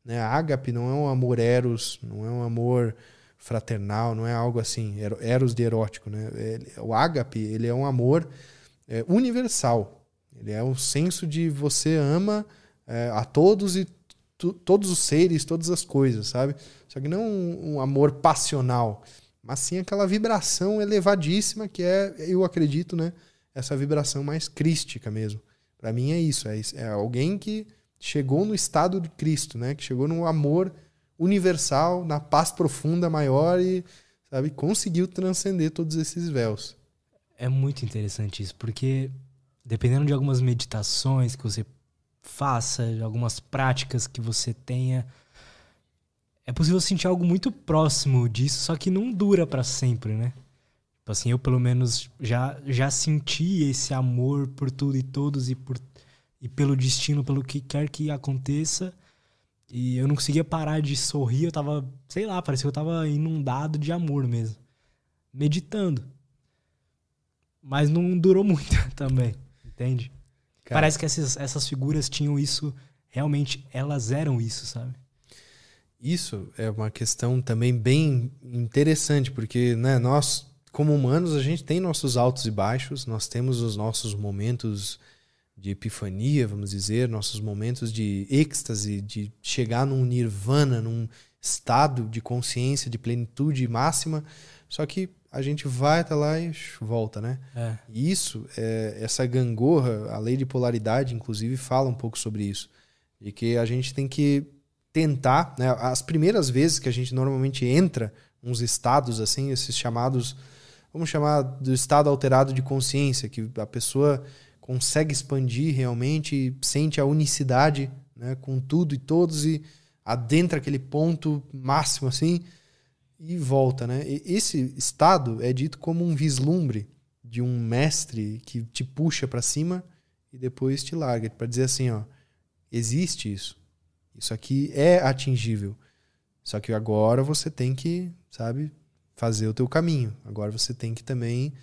Né? ágape não é um amor eros, não é um amor fraternal, não é algo assim, eros de erótico. Né? O ágape ele é um amor é, universal. Ele é o senso de você ama é, a todos e tu, todos os seres, todas as coisas, sabe? Só que não um, um amor passional, mas sim aquela vibração elevadíssima que é, eu acredito, né? essa vibração mais crística mesmo. Para mim é isso, é, é alguém que chegou no estado de Cristo, né? Que chegou no amor universal, na paz profunda maior e, sabe, conseguiu transcender todos esses véus. É muito interessante isso, porque dependendo de algumas meditações que você faça, de algumas práticas que você tenha, é possível sentir algo muito próximo disso, só que não dura para sempre, né? Tipo assim, eu pelo menos já, já senti esse amor por tudo e todos e, por, e pelo destino, pelo que quer que aconteça. E eu não conseguia parar de sorrir, eu tava, sei lá, parecia que eu tava inundado de amor mesmo. Meditando. Mas não durou [LAUGHS] muito também, entende? Cara. Parece que essas, essas figuras tinham isso, realmente, elas eram isso, sabe? Isso é uma questão também bem interessante, porque né, nós como humanos, a gente tem nossos altos e baixos, nós temos os nossos momentos de epifania, vamos dizer, nossos momentos de êxtase, de chegar num nirvana, num estado de consciência, de plenitude máxima. Só que a gente vai até lá e volta, né? É. E isso, é, essa gangorra, a lei de polaridade, inclusive, fala um pouco sobre isso. E que a gente tem que tentar, né? As primeiras vezes que a gente normalmente entra uns estados assim, esses chamados vamos chamar do estado alterado de consciência, que a pessoa consegue expandir realmente sente a unicidade né, com tudo e todos e adentra aquele ponto máximo assim e volta, né? E esse estado é dito como um vislumbre de um mestre que te puxa para cima e depois te larga para dizer assim, ó, existe isso. Isso aqui é atingível. Só que agora você tem que, sabe, fazer o teu caminho. Agora você tem que também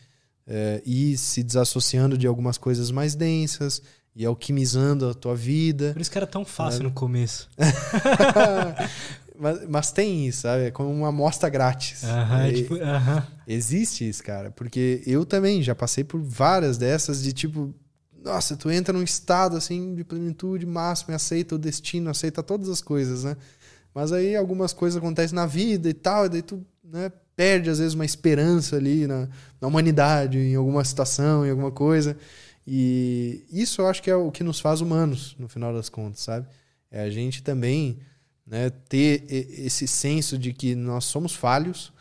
é, ir se desassociando de algumas coisas mais densas e alquimizando a tua vida. Por isso que era tão fácil no começo. [LAUGHS] mas, mas, tem isso, sabe? É como uma amostra grátis. é, tipo, Existe isso, cara. Porque eu também já passei por várias dessas de tipo. Nossa, tu entra num estado assim de plenitude máxima, aceita o destino, aceita todas as coisas, né? Mas aí algumas coisas acontecem na vida e tal, e daí tu né, perde às vezes uma esperança ali na, na humanidade, em alguma situação, em alguma coisa. E isso eu acho que é o que nos faz humanos, no final das contas, sabe? É a gente também né, ter esse senso de que nós somos falhos,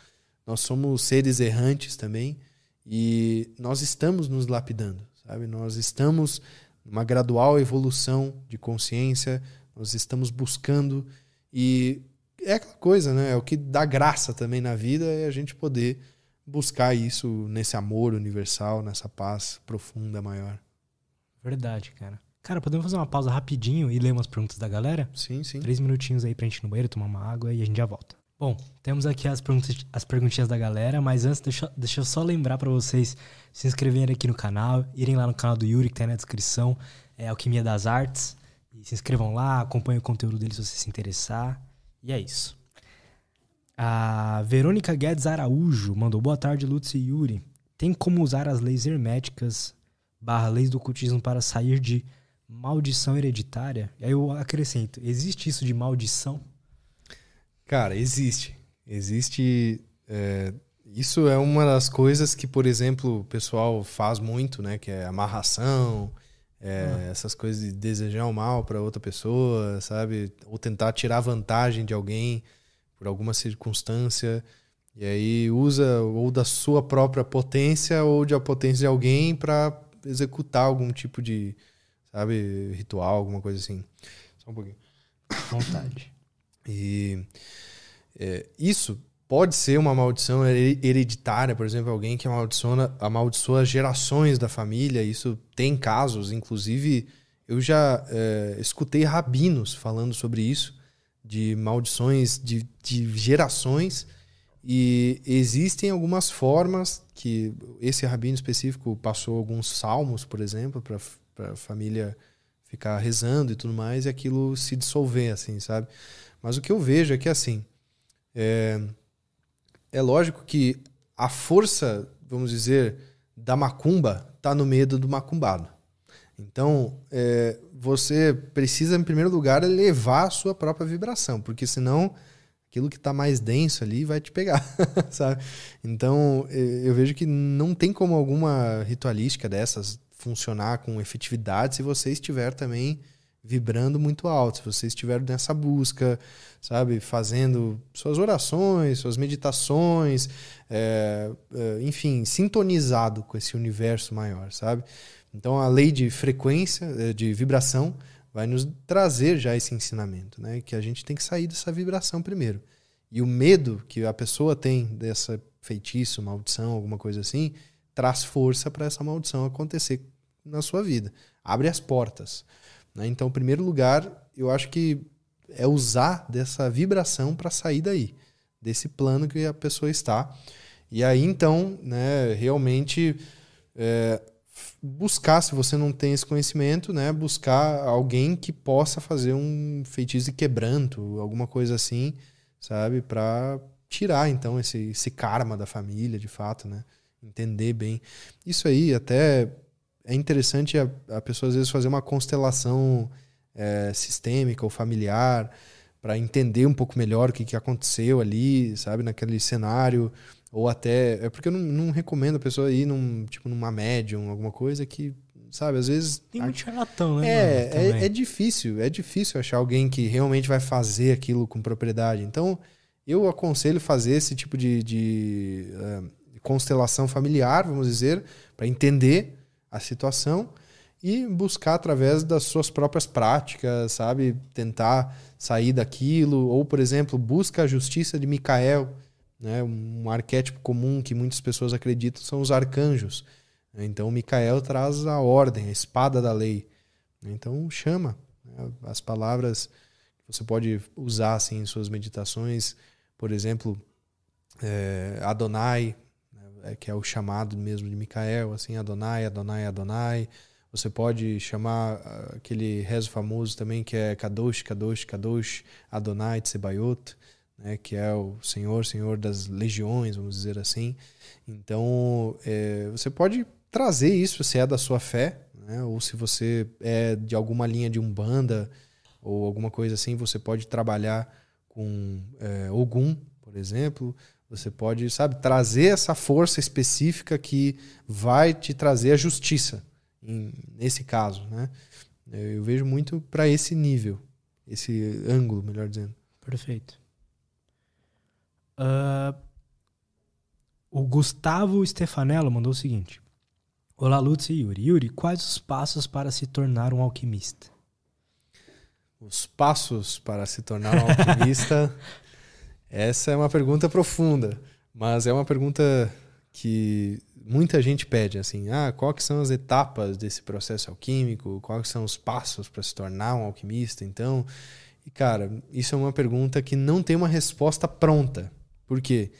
nós somos seres errantes também, e nós estamos nos lapidando, sabe? Nós estamos numa gradual evolução de consciência, nós estamos buscando, e é aquela coisa, né? É o que dá graça também na vida é a gente poder buscar isso nesse amor universal, nessa paz profunda maior. Verdade, cara. Cara, podemos fazer uma pausa rapidinho e ler umas perguntas da galera? Sim, sim. Três minutinhos aí pra gente ir no banheiro, tomar uma água e a gente já volta. Bom, temos aqui as, perguntas, as perguntinhas da galera, mas antes deixa, deixa eu só lembrar para vocês se inscreverem aqui no canal, irem lá no canal do Yuri, que tá aí na descrição, é Alquimia das Artes, e se inscrevam lá, acompanhem o conteúdo dele se você se interessar. E é isso. A Verônica Guedes Araújo mandou boa tarde, Lutz e Yuri. Tem como usar as leis herméticas barra leis do ocultismo para sair de maldição hereditária? E aí eu acrescento, existe isso de maldição? Cara, existe. Existe. É, isso é uma das coisas que, por exemplo, o pessoal faz muito, né? Que é amarração, é, ah. essas coisas de desejar o mal para outra pessoa, sabe? Ou tentar tirar vantagem de alguém por alguma circunstância. E aí usa ou da sua própria potência ou de a potência de alguém para executar algum tipo de, sabe, ritual, alguma coisa assim. Só um pouquinho. [COUGHS] Vontade. E é, isso pode ser uma maldição hereditária, por exemplo, alguém que amaldiçoa, amaldiçoa gerações da família. Isso tem casos, inclusive eu já é, escutei rabinos falando sobre isso de maldições de, de gerações. E existem algumas formas que esse rabino específico passou alguns salmos, por exemplo, para a família ficar rezando e tudo mais, e aquilo se dissolver, assim, sabe? Mas o que eu vejo é que, assim, é, é lógico que a força, vamos dizer, da macumba está no medo do macumbado. Então, é, você precisa, em primeiro lugar, elevar a sua própria vibração, porque senão aquilo que está mais denso ali vai te pegar, [LAUGHS] sabe? Então, é, eu vejo que não tem como alguma ritualística dessas funcionar com efetividade se você estiver também vibrando muito alto, se você estiver nessa busca, sabe, fazendo suas orações, suas meditações, é, é, enfim, sintonizado com esse universo maior, sabe? Então a lei de frequência, eh, de vibração, vai nos trazer já esse ensinamento, né? Que a gente tem que sair dessa vibração primeiro. E o medo que a pessoa tem dessa feitiço, maldição, alguma coisa assim, traz força para essa maldição acontecer na sua vida. Abre as portas. Né? Então, em primeiro lugar, eu acho que é usar dessa vibração para sair daí, desse plano que a pessoa está. E aí, então, né, realmente. É, buscar, se você não tem esse conhecimento, né, buscar alguém que possa fazer um feitiço de quebranto, alguma coisa assim, sabe, para tirar então esse, esse karma da família, de fato, né, entender bem. Isso aí até é interessante a, a pessoa às vezes fazer uma constelação é, sistêmica ou familiar para entender um pouco melhor o que, que aconteceu ali, sabe, naquele cenário ou até. É porque eu não, não recomendo a pessoa ir num, tipo, numa médium, alguma coisa que, sabe, às vezes. Tem muito charlatão, né? É, é, é, difícil, é difícil achar alguém que realmente vai fazer aquilo com propriedade. Então, eu aconselho fazer esse tipo de, de uh, constelação familiar, vamos dizer, para entender a situação e buscar através das suas próprias práticas, sabe? Tentar sair daquilo. Ou, por exemplo, busca a justiça de Micael né? Um arquétipo comum que muitas pessoas acreditam são os arcanjos. Então, Micael traz a ordem, a espada da lei. Então, chama né? as palavras que você pode usar assim, em suas meditações. Por exemplo, é, Adonai, que é o chamado mesmo de Micael, assim, Adonai, Adonai, Adonai. Você pode chamar uh, aquele rezo famoso também que é Kadosh, Kadosh, Kadosh, Adonai Tsebayot, né, que é o Senhor, Senhor das legiões, vamos dizer assim. Então, é, você pode trazer isso se é da sua fé, né, ou se você é de alguma linha de umbanda ou alguma coisa assim, você pode trabalhar com é, Ogum, por exemplo. Você pode, sabe, trazer essa força específica que vai te trazer a justiça em, nesse caso, né? Eu vejo muito para esse nível, esse ângulo, melhor dizendo. Perfeito. Uh, o Gustavo Stefanello mandou o seguinte: Olá, Lutz e Yuri. Yuri, quais os passos para se tornar um alquimista? Os passos para se tornar um alquimista. [LAUGHS] essa é uma pergunta profunda, mas é uma pergunta que muita gente pede assim, ah, quais são as etapas desse processo alquímico? Quais são os passos para se tornar um alquimista? Então, e cara, isso é uma pergunta que não tem uma resposta pronta. Por quê?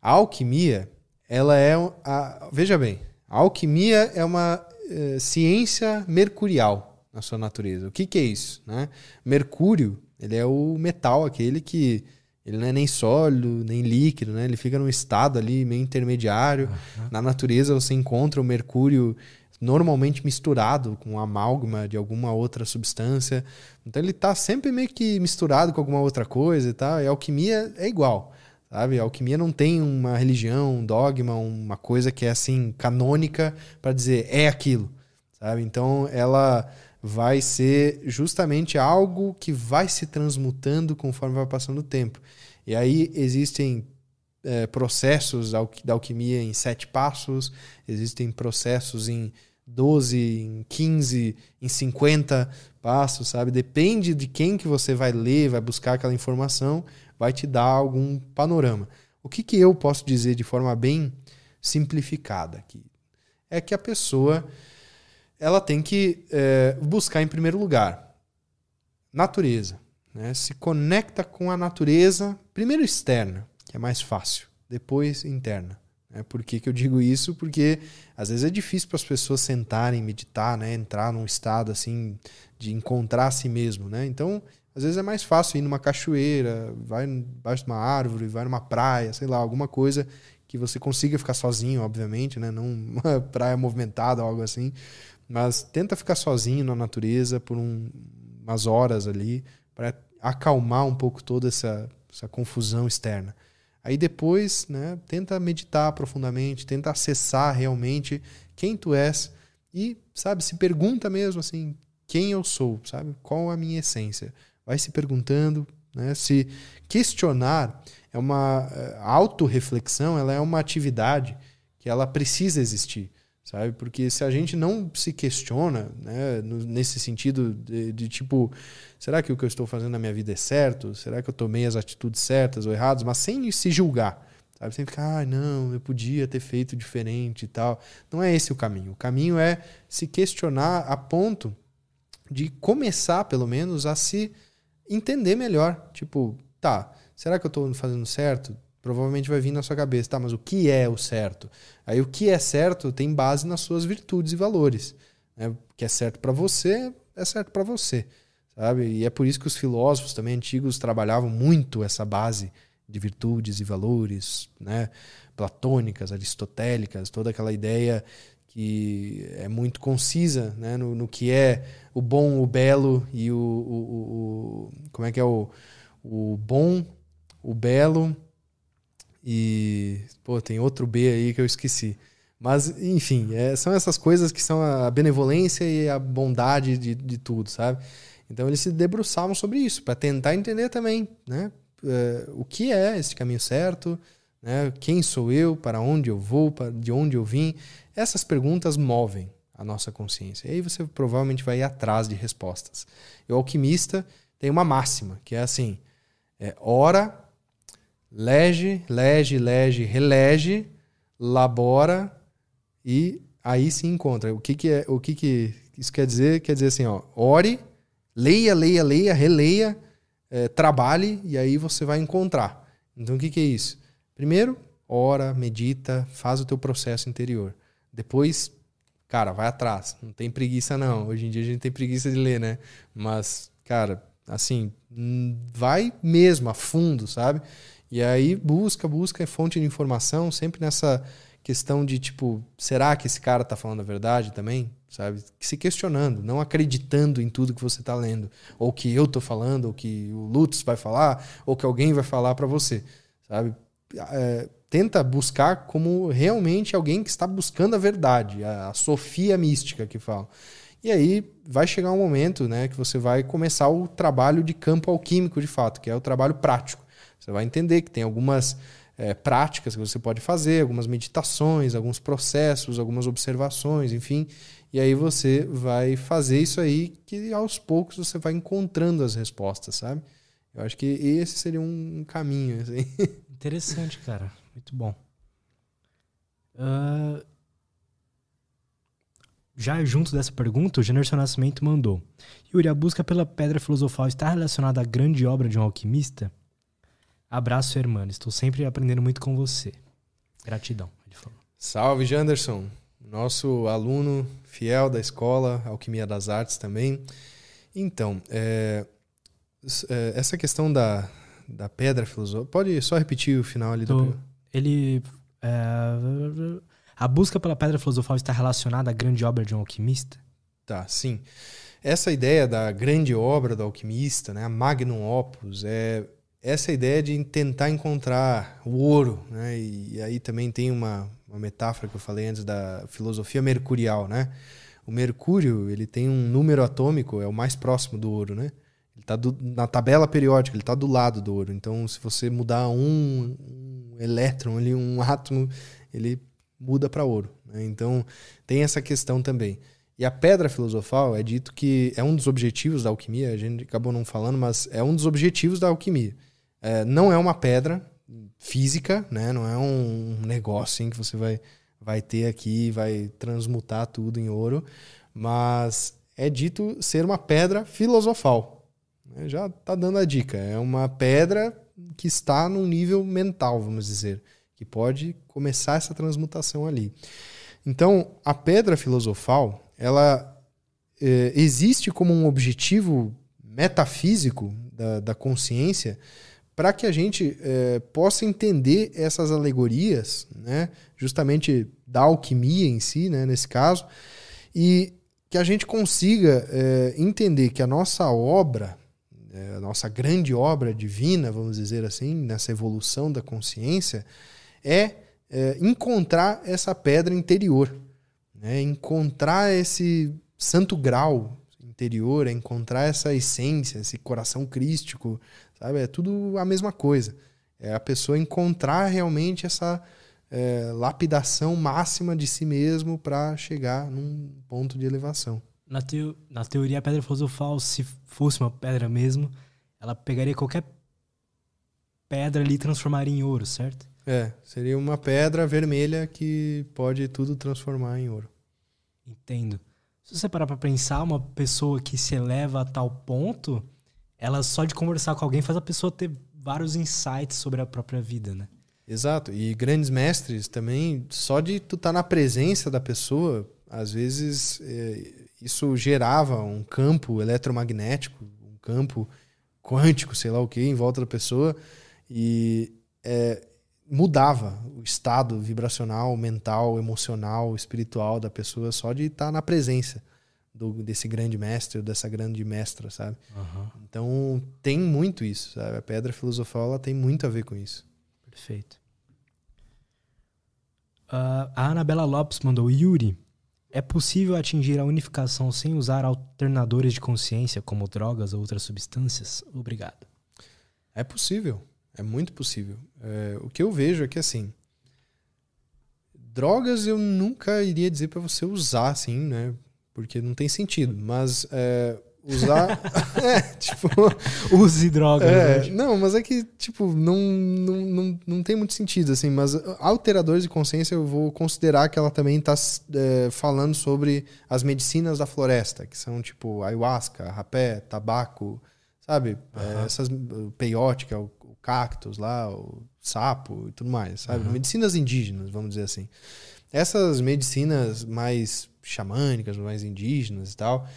A alquimia, ela é a, veja bem, a alquimia é uma é, ciência mercurial na sua natureza. O que, que é isso, né? Mercúrio, ele é o metal aquele que ele não é nem sólido, nem líquido, né? Ele fica num estado ali meio intermediário. Uhum. Na natureza você encontra o mercúrio normalmente misturado com amálgama de alguma outra substância. Então ele está sempre meio que misturado com alguma outra coisa e tal. E a alquimia é igual, sabe? A alquimia não tem uma religião, um dogma, uma coisa que é assim canônica para dizer é aquilo, sabe? Então ela vai ser justamente algo que vai se transmutando conforme vai passando o tempo. E aí existem é, processos da alquimia em sete passos, existem processos em 12, em 15, em 50 passos, sabe? Depende de quem que você vai ler, vai buscar aquela informação, vai te dar algum panorama. O que, que eu posso dizer de forma bem simplificada aqui? É que a pessoa ela tem que é, buscar em primeiro lugar natureza. Né? Se conecta com a natureza, primeiro externa, que é mais fácil, depois interna. Né? Por que, que eu digo isso? Porque às vezes é difícil para as pessoas sentarem, meditar, né? entrar num estado assim de encontrar a si mesmo. Né? Então, às vezes é mais fácil ir numa cachoeira, vai embaixo de uma árvore, vai numa praia, sei lá, alguma coisa que você consiga ficar sozinho, obviamente, né? não [LAUGHS] uma praia movimentada algo assim. Mas tenta ficar sozinho na natureza por um, umas horas ali para acalmar um pouco toda essa, essa confusão externa. Aí depois, né, tenta meditar profundamente, tenta acessar realmente quem tu és e, sabe, se pergunta mesmo assim, quem eu sou, sabe? Qual a minha essência? Vai se perguntando, né? Se questionar é uma eh, autorreflexão, ela é uma atividade que ela precisa existir sabe? Porque se a gente não se questiona, né, nesse sentido de, de, tipo, será que o que eu estou fazendo na minha vida é certo? Será que eu tomei as atitudes certas ou erradas? Mas sem se julgar, sabe? Sem ficar, ah, não, eu podia ter feito diferente e tal. Não é esse o caminho. O caminho é se questionar a ponto de começar, pelo menos, a se entender melhor. Tipo, tá, será que eu estou fazendo certo? Provavelmente vai vir na sua cabeça, tá, mas o que é o certo? Aí o que é certo tem base nas suas virtudes e valores. Né? O que é certo para você é certo para você, sabe? E é por isso que os filósofos também antigos trabalhavam muito essa base de virtudes e valores, né? Platônicas, aristotélicas, toda aquela ideia que é muito concisa né? no, no que é o bom, o belo e o, o, o como é que é o, o bom, o belo e, pô, tem outro B aí que eu esqueci. Mas, enfim, é, são essas coisas que são a benevolência e a bondade de, de tudo, sabe? Então eles se debruçavam sobre isso, para tentar entender também, né? É, o que é esse caminho certo, né? Quem sou eu, para onde eu vou, para, de onde eu vim. Essas perguntas movem a nossa consciência. E aí você provavelmente vai ir atrás de respostas. E o alquimista tem uma máxima, que é assim: é, ora lege, lege, lege, relege, labora e aí se encontra. O que, que é, o que, que isso quer dizer? Quer dizer assim, ó, ore, leia, leia, leia, releia, é, trabalhe e aí você vai encontrar. Então o que, que é isso? Primeiro, ora, medita, faz o teu processo interior. Depois, cara, vai atrás. Não tem preguiça, não. Hoje em dia a gente tem preguiça de ler, né? Mas, cara, assim, hum, vai mesmo a fundo, sabe? E aí busca, busca fonte de informação, sempre nessa questão de tipo, será que esse cara tá falando a verdade também? Sabe? Se questionando, não acreditando em tudo que você tá lendo, ou que eu tô falando, ou que o Lutz vai falar, ou que alguém vai falar para você, sabe? É, tenta buscar como realmente alguém que está buscando a verdade, a, a Sofia mística que fala. E aí vai chegar um momento né, que você vai começar o trabalho de campo alquímico de fato, que é o trabalho prático. Você vai entender que tem algumas é, práticas que você pode fazer, algumas meditações, alguns processos, algumas observações, enfim. E aí você vai fazer isso aí que aos poucos você vai encontrando as respostas, sabe? Eu acho que esse seria um caminho. Assim. [LAUGHS] Interessante, cara. Muito bom. Uh, já junto dessa pergunta, o Generson Nascimento mandou. Yuri, a busca pela pedra filosofal está relacionada à grande obra de um alquimista? Abraço, irmã. Estou sempre aprendendo muito com você. Gratidão, ele falou. Salve, Janderson. Nosso aluno fiel da escola, Alquimia das Artes também. Então, é, é, essa questão da, da pedra filosófica. Pode só repetir o final ali do. Ele. É, a busca pela pedra filosofal está relacionada à grande obra de um alquimista? Tá, sim. Essa ideia da grande obra do alquimista, né, a magnum opus, é essa ideia de tentar encontrar o ouro, né? E, e aí também tem uma, uma metáfora que eu falei antes da filosofia mercurial, né? O mercúrio, ele tem um número atômico, é o mais próximo do ouro, né? Ele está na tabela periódica, ele está do lado do ouro. Então, se você mudar um, um elétron ali, um átomo, ele muda para ouro. Né? Então, tem essa questão também. E a pedra filosofal é dito que é um dos objetivos da alquimia, a gente acabou não falando, mas é um dos objetivos da alquimia. É, não é uma pedra física, né? Não é um negócio assim, que você vai, vai ter aqui, vai transmutar tudo em ouro, mas é dito ser uma pedra filosofal. Né? Já está dando a dica. É uma pedra que está num nível mental, vamos dizer, que pode começar essa transmutação ali. Então, a pedra filosofal, ela é, existe como um objetivo metafísico da, da consciência para que a gente é, possa entender essas alegorias, né, justamente da alquimia em si, né, nesse caso, e que a gente consiga é, entender que a nossa obra, é, a nossa grande obra divina, vamos dizer assim, nessa evolução da consciência, é, é encontrar essa pedra interior, né, encontrar esse santo grau interior, é encontrar essa essência, esse coração crístico, Sabe? É tudo a mesma coisa. É a pessoa encontrar realmente essa é, lapidação máxima de si mesmo para chegar num ponto de elevação. Na, teo, na teoria, a pedra filosofal, se fosse uma pedra mesmo, ela pegaria qualquer pedra ali e transformaria em ouro, certo? É, seria uma pedra vermelha que pode tudo transformar em ouro. Entendo. Se você parar para pensar, uma pessoa que se eleva a tal ponto, ela só de conversar com alguém faz a pessoa ter vários insights sobre a própria vida, né? Exato. E grandes mestres também, só de tu estar tá na presença da pessoa, às vezes é, isso gerava um campo eletromagnético, um campo quântico, sei lá o que, em volta da pessoa e é, mudava o estado vibracional, mental, emocional, espiritual da pessoa só de estar tá na presença do, desse grande mestre ou dessa grande mestra, sabe? Uhum. Então tem muito isso, sabe? A pedra filosofal ela tem muito a ver com isso. Perfeito. Uh, a Anabela Lopes mandou Yuri. É possível atingir a unificação sem usar alternadores de consciência como drogas ou outras substâncias? Obrigado. É possível. É muito possível. É, o que eu vejo é que assim, drogas eu nunca iria dizer para você usar, assim, né? Porque não tem sentido. Mas é, usar. [LAUGHS] [LAUGHS] é, tipo. Use drogas. É? Não, mas é que, tipo, não, não, não, não tem muito sentido, assim. Mas alteradores de consciência eu vou considerar que ela também está é, falando sobre as medicinas da floresta, que são, tipo, ayahuasca, rapé, tabaco, sabe? Uhum. Essas. Peiote, que é o cactus lá, o sapo e tudo mais, sabe? Uhum. Medicinas indígenas, vamos dizer assim. Essas medicinas mais xamânicas, mais indígenas e tal,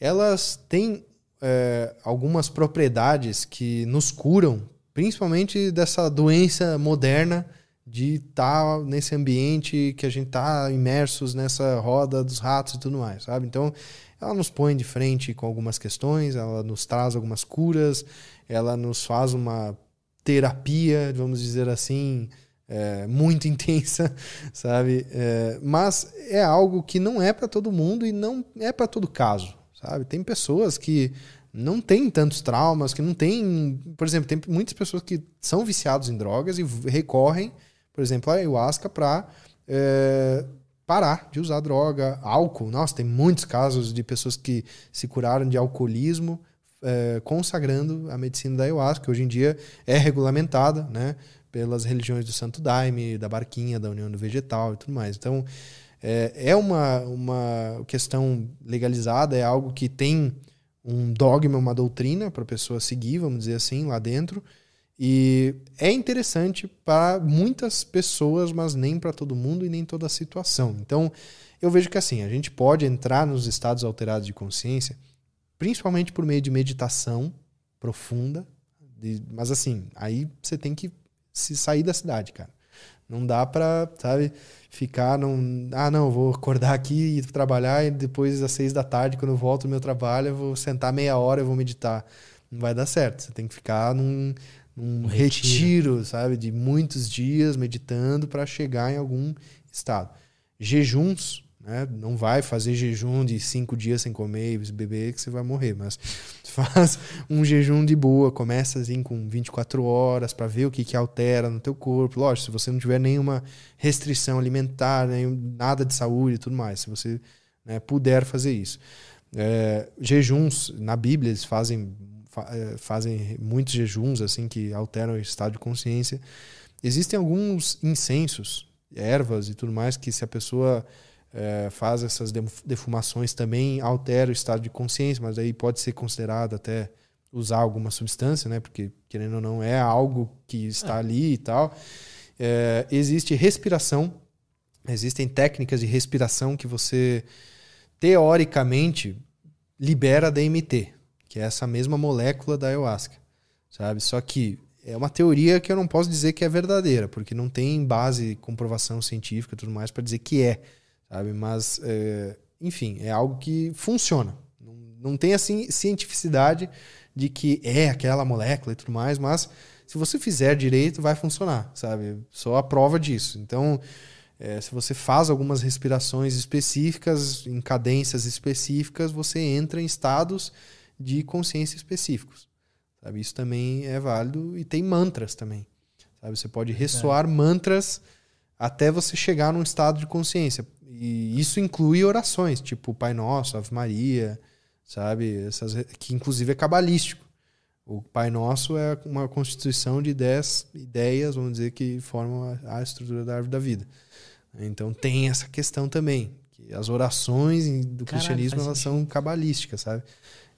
elas têm é, algumas propriedades que nos curam, principalmente dessa doença moderna de estar tá nesse ambiente que a gente está imersos nessa roda dos ratos e tudo mais, sabe? Então, ela nos põe de frente com algumas questões, ela nos traz algumas curas, ela nos faz uma terapia, vamos dizer assim, é, muito [LAUGHS] intensa, sabe? É, mas é algo que não é para todo mundo e não é para todo caso, sabe? Tem pessoas que não têm tantos traumas, que não têm, por exemplo, tem muitas pessoas que são viciados em drogas e recorrem por exemplo, a ayahuasca para é, parar de usar droga, álcool. Nossa, tem muitos casos de pessoas que se curaram de alcoolismo é, consagrando a medicina da ayahuasca, que hoje em dia é regulamentada né, pelas religiões do Santo Daime, da Barquinha, da União do Vegetal e tudo mais. Então, é, é uma, uma questão legalizada, é algo que tem um dogma, uma doutrina para a pessoa seguir, vamos dizer assim, lá dentro. E é interessante para muitas pessoas, mas nem para todo mundo e nem toda a situação. Então, eu vejo que assim, a gente pode entrar nos estados alterados de consciência, principalmente por meio de meditação profunda, de, mas assim, aí você tem que se sair da cidade, cara. Não dá para, sabe, ficar num. Ah, não, vou acordar aqui e trabalhar e depois às seis da tarde, quando eu volto do meu trabalho, eu vou sentar meia hora e vou meditar. Não vai dar certo. Você tem que ficar num, um, um retiro. retiro, sabe, de muitos dias meditando para chegar em algum estado. Jejuns, né? Não vai fazer jejum de cinco dias sem comer e beber que você vai morrer, mas [LAUGHS] faz um jejum de boa, começa assim com 24 horas para ver o que, que altera no teu corpo. Lógico, se você não tiver nenhuma restrição alimentar, nenhum, nada de saúde e tudo mais, se você né, puder fazer isso. É, jejuns, na Bíblia, eles fazem eh, fazem muitos jejuns assim que alteram o estado de consciência. Existem alguns incensos, ervas e tudo mais que se a pessoa é, faz essas defumações também altera o estado de consciência, mas aí pode ser considerado até usar alguma substância, né? Porque querendo ou não é algo que está é. ali e tal. É, existe respiração, existem técnicas de respiração que você teoricamente libera DMT, que é essa mesma molécula da ayahuasca, sabe? Só que é uma teoria que eu não posso dizer que é verdadeira, porque não tem base, comprovação científica e tudo mais para dizer que é, sabe? Mas, é, enfim, é algo que funciona. Não, não tem assim cientificidade de que é aquela molécula e tudo mais, mas se você fizer direito, vai funcionar, sabe? Só a prova disso. Então, é, se você faz algumas respirações específicas, em cadências específicas, você entra em estados de consciência específicos. Sabe? Isso também é válido e tem mantras também. Sabe? Você pode ressoar mantras até você chegar num estado de consciência. E isso inclui orações, tipo Pai Nosso, Ave Maria, sabe? Essas, que inclusive é cabalístico. O Pai Nosso é uma constituição de dez ideias, vamos dizer, que formam a, a estrutura da árvore da vida. Então tem essa questão também. que As orações do Caralho, cristianismo elas são cabalísticas, sabe?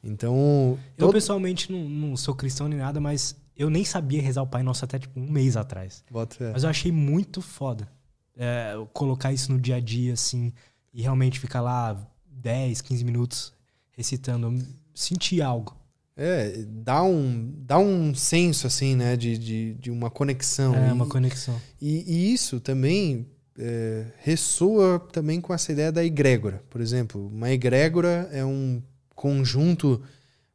Então. Eu todo... pessoalmente não, não, sou cristão nem nada, mas eu nem sabia rezar o Pai Nosso até tipo um mês atrás. Mas eu achei muito foda é, colocar isso no dia a dia, assim, e realmente ficar lá 10, 15 minutos recitando. Eu senti algo. É, dá um, dá um senso, assim, né, de, de, de uma conexão. É, e, uma conexão. E, e isso também é, ressoa também com essa ideia da egrégora. Por exemplo, uma egrégora é um conjunto,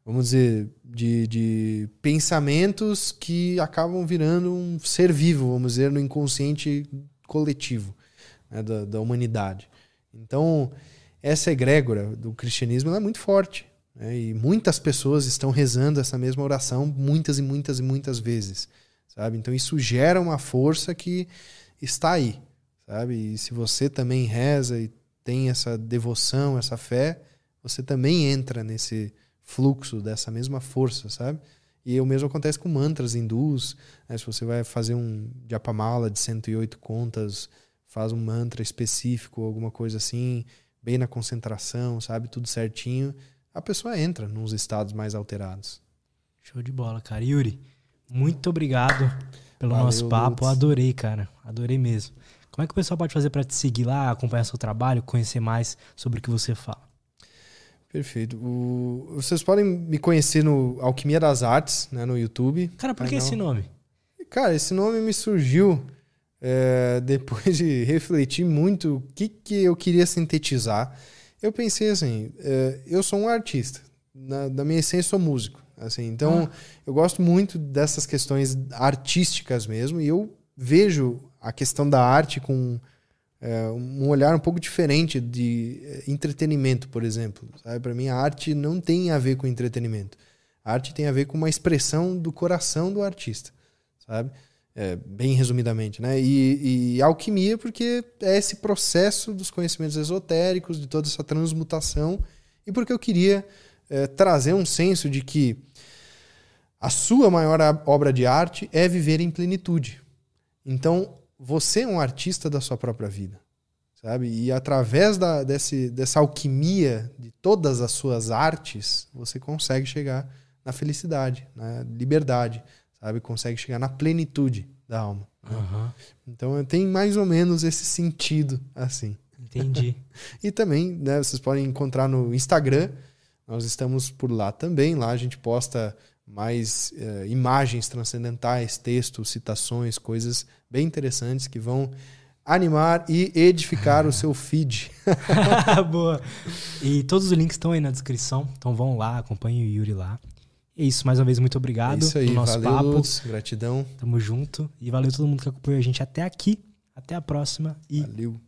vamos dizer, de, de pensamentos que acabam virando um ser vivo, vamos dizer, no inconsciente coletivo né, da, da humanidade. Então, essa egrégora do cristianismo é muito forte. Né, e muitas pessoas estão rezando essa mesma oração muitas e muitas e muitas vezes. Sabe? Então, isso gera uma força que está aí. Sabe? E se você também reza e tem essa devoção, essa fé, você também entra nesse fluxo dessa mesma força, sabe? E o mesmo acontece com mantras hindus. Né? Se você vai fazer um japamala de 108 contas, faz um mantra específico, alguma coisa assim, bem na concentração, sabe? Tudo certinho. A pessoa entra nos estados mais alterados. Show de bola, cara. Yuri, Muito obrigado pelo Valeu, nosso papo. Lutz. Adorei, cara. Adorei mesmo. Como é que o pessoal pode fazer para te seguir lá, acompanhar seu trabalho, conhecer mais sobre o que você fala? Perfeito. O- vocês podem me conhecer no Alquimia das Artes, né, no YouTube. Cara, por que Ah, esse nome? Cara, esse nome me surgiu é, [LAUGHS] depois de refletir muito o que, que eu queria sintetizar. Eu pensei assim, é, eu sou um artista, na, da minha essência sou músico. Assim, então, eu gosto muito dessas questões artísticas mesmo, e eu vejo a questão da arte com é, um olhar um pouco diferente de é, entretenimento, por exemplo. Para mim, a arte não tem a ver com entretenimento. A arte tem a ver com uma expressão do coração do artista, sabe? É, bem resumidamente, né? E, e alquimia, porque é esse processo dos conhecimentos esotéricos, de toda essa transmutação, e porque eu queria é, trazer um senso de que a sua maior obra de arte é viver em plenitude. Então, você é um artista da sua própria vida, sabe? E através da, desse, dessa alquimia de todas as suas artes, você consegue chegar na felicidade, na liberdade, sabe? Consegue chegar na plenitude da alma. Aham, Então, tem mais ou menos esse sentido, assim. entendi. [LAUGHS] E também, né, vocês podem encontrar no Instagram. Nós estamos por lá também. Lá a gente posta mais eh, imagens transcendentais, textos, citações, coisas bem interessantes que vão animar e edificar o [LAUGHS] seu feed. [LAUGHS] Boa. E todos os links estão aí na descrição. Então vão lá, acompanhem o Yuri lá. É isso, mais uma vez, muito É obrigado isso aí. nosso Valeu, papo. Lutz. Gratidão. Tamo junto. E valeu todo mundo que acompanhou a gente até aqui. Até a próxima e Valeu.